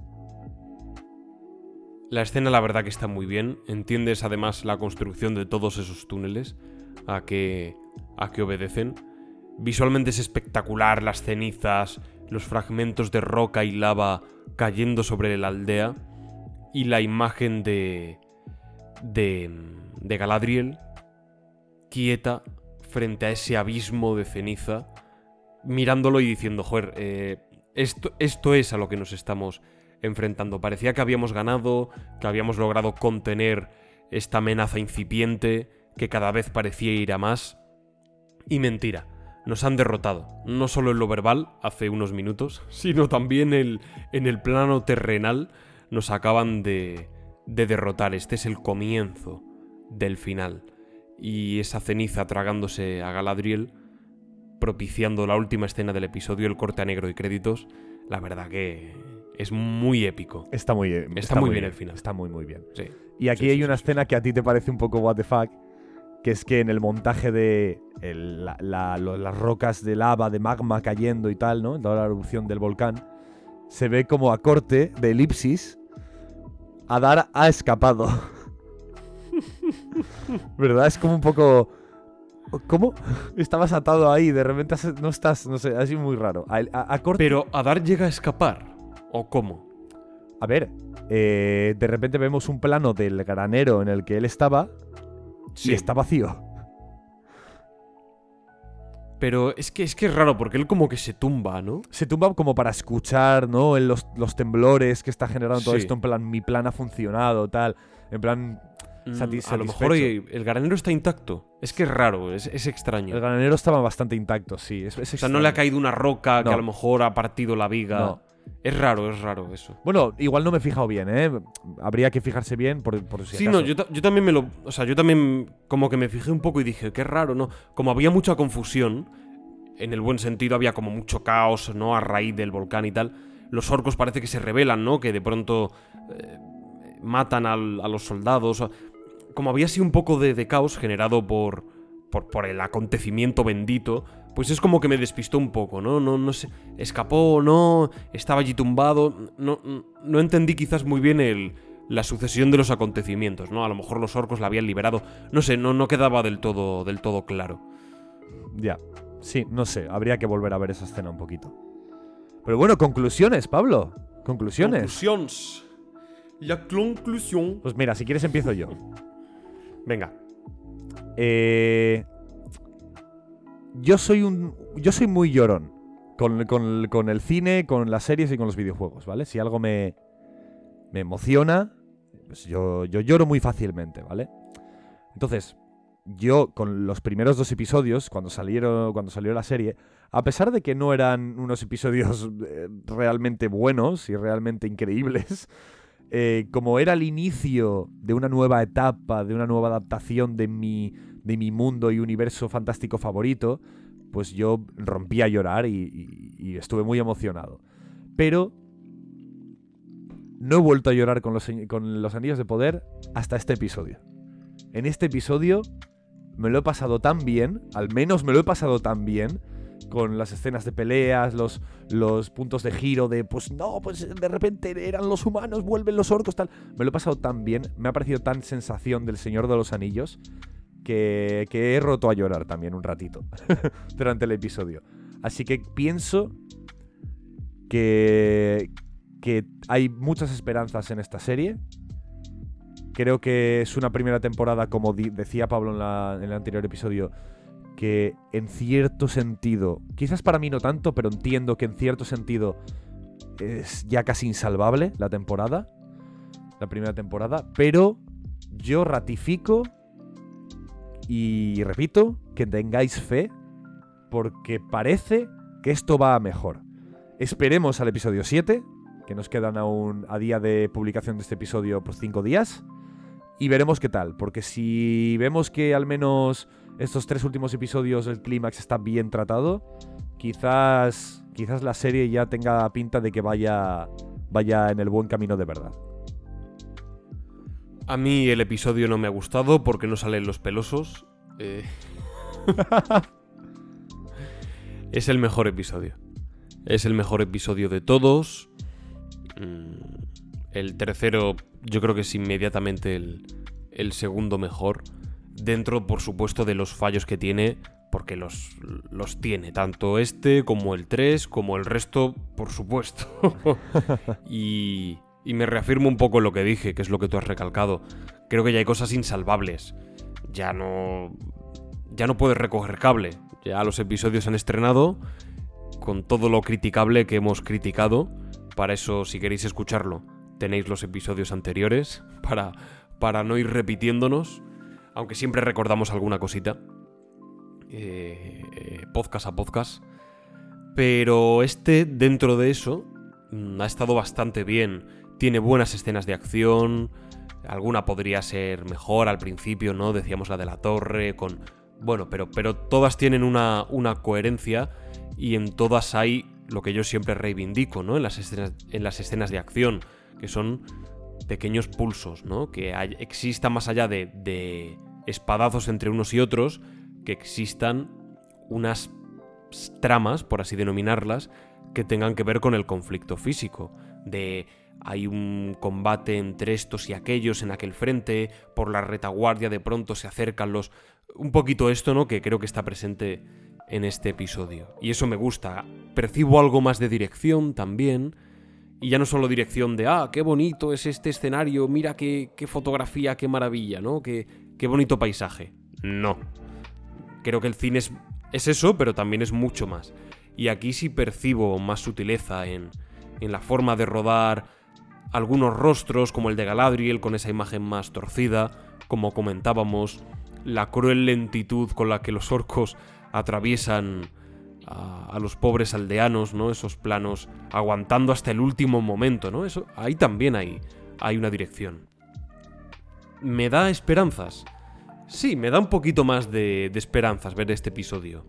La escena, la verdad, que está muy bien. Entiendes además la construcción de todos esos túneles a que, a que obedecen. Visualmente es espectacular las cenizas, los fragmentos de roca y lava cayendo sobre la aldea y la imagen de. de. de Galadriel quieta frente a ese abismo de ceniza, mirándolo y diciendo, joder, eh, esto, esto es a lo que nos estamos enfrentando. Parecía que habíamos ganado, que habíamos logrado contener esta amenaza incipiente, que cada vez parecía ir a más. Y mentira, nos han derrotado, no solo en lo verbal, hace unos minutos, sino también el- en el plano terrenal nos acaban de, de derrotar. Este es el comienzo del final. Y esa ceniza tragándose a Galadriel, propiciando la última escena del episodio, el corte a negro y créditos, la verdad que es muy épico. Está muy, está muy bien el final. Está muy, muy bien. Sí. Y aquí Sí, hay sí, una escena que a ti te parece un poco what the fuck, que es que en el montaje de el- la- la- lo- las rocas de lava, de magma cayendo y tal, ¿no? Toda la erupción del volcán, se ve como a corte de elipsis, Adar ha escapado. ¿Verdad? Es como un poco... ¿Cómo? Estabas atado ahí, de repente no estás, no sé, ha sido muy raro. A, a- a corte... Pero Adar llega a escapar. ¿O cómo? A ver, eh, de repente vemos un plano del granero en el que él estaba y está vacío. Pero es que, es que es raro, porque él como que se tumba, ¿no? Se tumba como para escuchar, ¿no? En los, los temblores que está generando todo Sí. esto. En plan, mi plan ha funcionado, tal. En plan, Mm, Satis- a lo mejor oye, el granero está intacto. Es que es raro, es, es extraño. el granero estaba bastante intacto, sí. Es, es o sea, no le ha caído una roca que a lo mejor ha partido la viga. No. Es raro, es raro eso. Bueno, igual no me he fijado bien, ¿eh? Habría que fijarse bien por, por si Sí, acaso. no, yo, ta- yo también me lo. O sea, yo también como que me fijé un poco y dije, qué raro, ¿no? Como había mucha confusión, en el buen sentido había como mucho caos, ¿no? A raíz del volcán y tal. Los orcos parece que se rebelan, ¿no? Que de pronto eh, matan al- a los soldados. Como había sido un poco de, de caos generado por, por, por el acontecimiento bendito, pues es como que me despistó un poco, ¿no? No, no sé, escapó o no, estaba allí tumbado. No, no entendí quizás muy bien el, la sucesión de los acontecimientos, ¿no? A lo mejor los orcos la habían liberado. No sé, no, no quedaba del todo, del todo claro. Ya. Sí, no sé. Habría que volver a ver esa escena un poquito. Pero bueno, conclusiones, Pablo. Conclusiones. Conclusiones. La conclusión. Pues mira, si quieres empiezo yo. Venga. Eh, yo soy un. Yo soy muy llorón. Con, con- con el cine, con las series y con los videojuegos, ¿vale? Si algo me. me emociona. Pues yo, yo lloro muy fácilmente, ¿vale? Entonces, yo con los primeros dos episodios, cuando salieron. Cuando salió la serie, a pesar de que no eran unos episodios eh, realmente buenos y realmente increíbles. eh, como era el inicio de una nueva etapa, de una nueva adaptación de mi, de mi mundo y universo fantástico favorito, pues yo rompí a llorar y, estuve muy emocionado. Pero no he vuelto a llorar con los, con los anillos de poder hasta este episodio. En este episodio me lo he pasado tan bien, al menos me lo he pasado tan bien, con las escenas de peleas, los, los puntos de giro de, pues no, pues de repente eran los humanos, vuelven los orcos, tal. Me lo he pasado tan bien, me ha parecido tan sensación del Señor de los Anillos, que, he roto a llorar también un ratito durante el episodio. Así que pienso que, que hay muchas esperanzas en esta serie. Creo que es una primera temporada, como decía Pablo en el anterior episodio, que en cierto sentido, quizás para mí no tanto, pero entiendo que en cierto sentido es ya casi insalvable la temporada, la primera temporada, pero yo ratifico y repito que tengáis fe porque parece que esto va mejor. Esperemos al episodio 7, que nos quedan aún a día de publicación de este episodio por 5 días. Y veremos qué tal, porque si vemos que al menos estos tres últimos episodios el clímax está bien tratado, quizás quizás la serie ya tenga pinta de que vaya vaya en el buen camino de verdad. A mí el episodio no me ha gustado porque no salen los pelosos. Eh, es el mejor episodio. Es el mejor episodio de todos. Mm, El tercero yo creo que es inmediatamente el, el segundo mejor. Dentro, por supuesto, de los fallos que tiene, porque los, los tiene, tanto este como el 3, como el resto, por supuesto. y, y me reafirmo un poco lo que dije, que es lo que tú has recalcado. Creo que ya hay cosas insalvables. Ya no. Ya no puedes recoger cable. Ya los episodios han estrenado con todo lo criticable que hemos criticado. Para eso, si queréis escucharlo, tenéis los episodios anteriores para, para no ir repitiéndonos. Aunque siempre recordamos alguna cosita. Eh, eh, podcast a podcast. Pero este, dentro de eso, mm, ha estado bastante bien. Tiene buenas escenas de acción. Alguna podría ser mejor al principio, ¿no? Decíamos la de la torre, con. Bueno, pero, pero todas tienen una, una coherencia y en todas hay lo que yo siempre reivindico, ¿no? En las escenas, en las escenas de acción, que son pequeños pulsos, ¿no? Que hay- exista más allá de, de espadazos entre unos y otros, que existan unas tramas, por así denominarlas, que tengan que ver con el conflicto físico. De hay un combate entre estos y aquellos en aquel frente, por la retaguardia de pronto se acercan los... Un poquito esto, ¿no? Que creo que está presente en este episodio. Y eso me gusta. Percibo algo más de dirección también. Y ya no solo dirección de, ah, qué bonito es este escenario, mira qué, qué fotografía, qué maravilla, ¿no? Qué, qué bonito paisaje. No. Creo que el cine es, es eso, pero también es mucho más. Y aquí sí percibo más sutileza en, en la forma de rodar algunos rostros, como el de Galadriel, con esa imagen más torcida, como comentábamos, la cruel lentitud con la que los orcos atraviesan a, los pobres aldeanos, ¿no? Esos planos aguantando hasta el último momento, ¿no? Eso, ahí también hay, hay una dirección. ¿Me da esperanzas? Sí, me da un poquito más de esperanzas ver este episodio.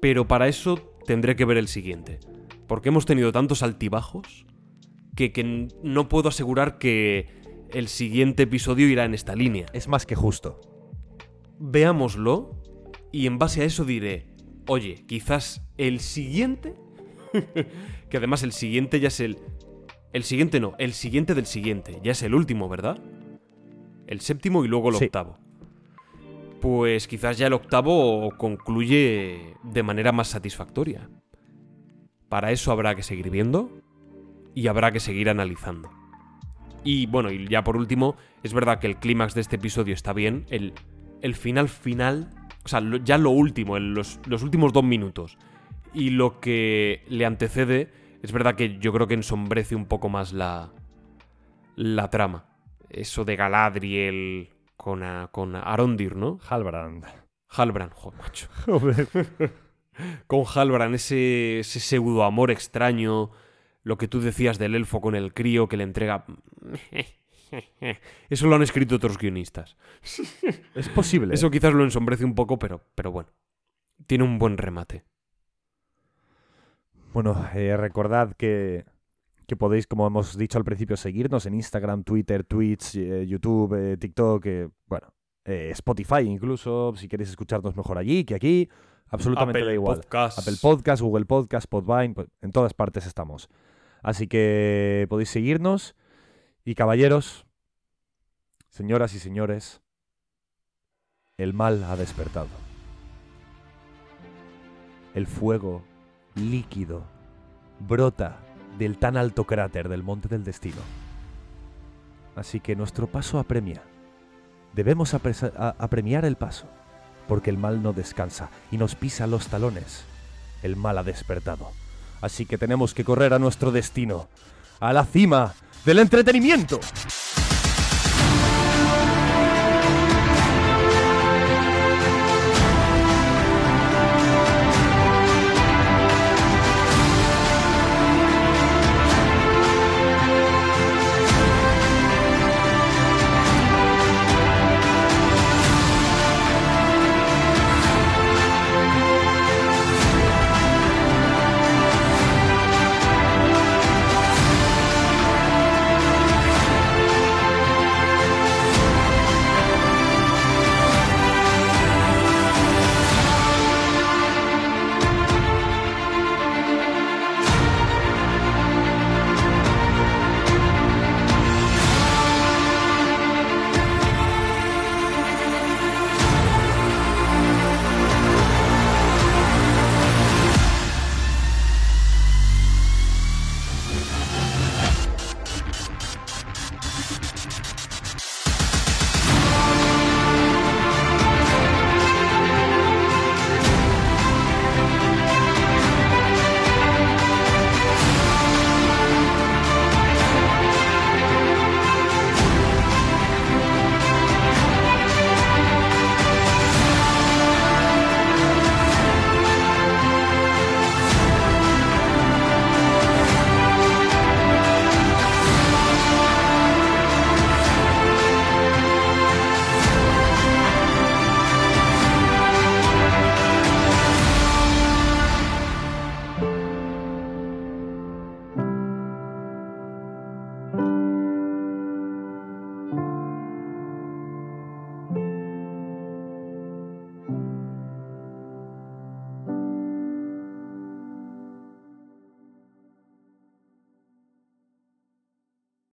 Pero para eso tendré que ver el siguiente. Porque hemos tenido tantos altibajos que, no puedo asegurar que el siguiente episodio irá en esta línea. Es más que justo. Veámoslo y en base a eso diré, oye, quizás el siguiente, que además el siguiente ya es el... El siguiente no, el siguiente del siguiente, ya es el último, ¿verdad? El séptimo y luego el Sí. octavo. Pues quizás ya el octavo concluye de manera más satisfactoria. Para eso habrá que seguir viendo y habrá que seguir analizando. Y bueno, y ya por último, es verdad que el clímax de este episodio está bien, el, el final final, o sea, lo- ya lo último, el- los, los últimos dos minutos, y lo que le antecede, es verdad que yo creo que ensombrece un poco más la, la trama. Eso de Galadriel con, a- con Arondir, ¿no? Halbrand. Halbrand, joder, macho. Con Halbrand, ese, ese pseudo amor extraño, lo que tú decías del elfo con el crío que le entrega... Eso lo han escrito otros guionistas. Es posible. Eso quizás lo ensombrece un poco, pero, pero bueno. tiene un buen remate. Bueno, eh, recordad que, que podéis, como hemos dicho al principio, seguirnos en Instagram, Twitter, Twitch, eh, YouTube, eh, TikTok, bueno, eh, Spotify incluso, si queréis escucharnos mejor allí que aquí, absolutamente Apple da igual. Podcast. Apple Podcast, Google Podcast, Podvine, pues, en todas partes estamos. Así que podéis seguirnos. Y caballeros, señoras y señores, el mal ha despertado. El fuego líquido brota del tan alto cráter del Monte del Destino. Así que nuestro paso apremia. Debemos apresa- a- apremiar el paso, porque el mal no descansa y nos pisa los talones. El mal ha despertado. Así que tenemos que correr a nuestro destino, a la cima del entretenimiento.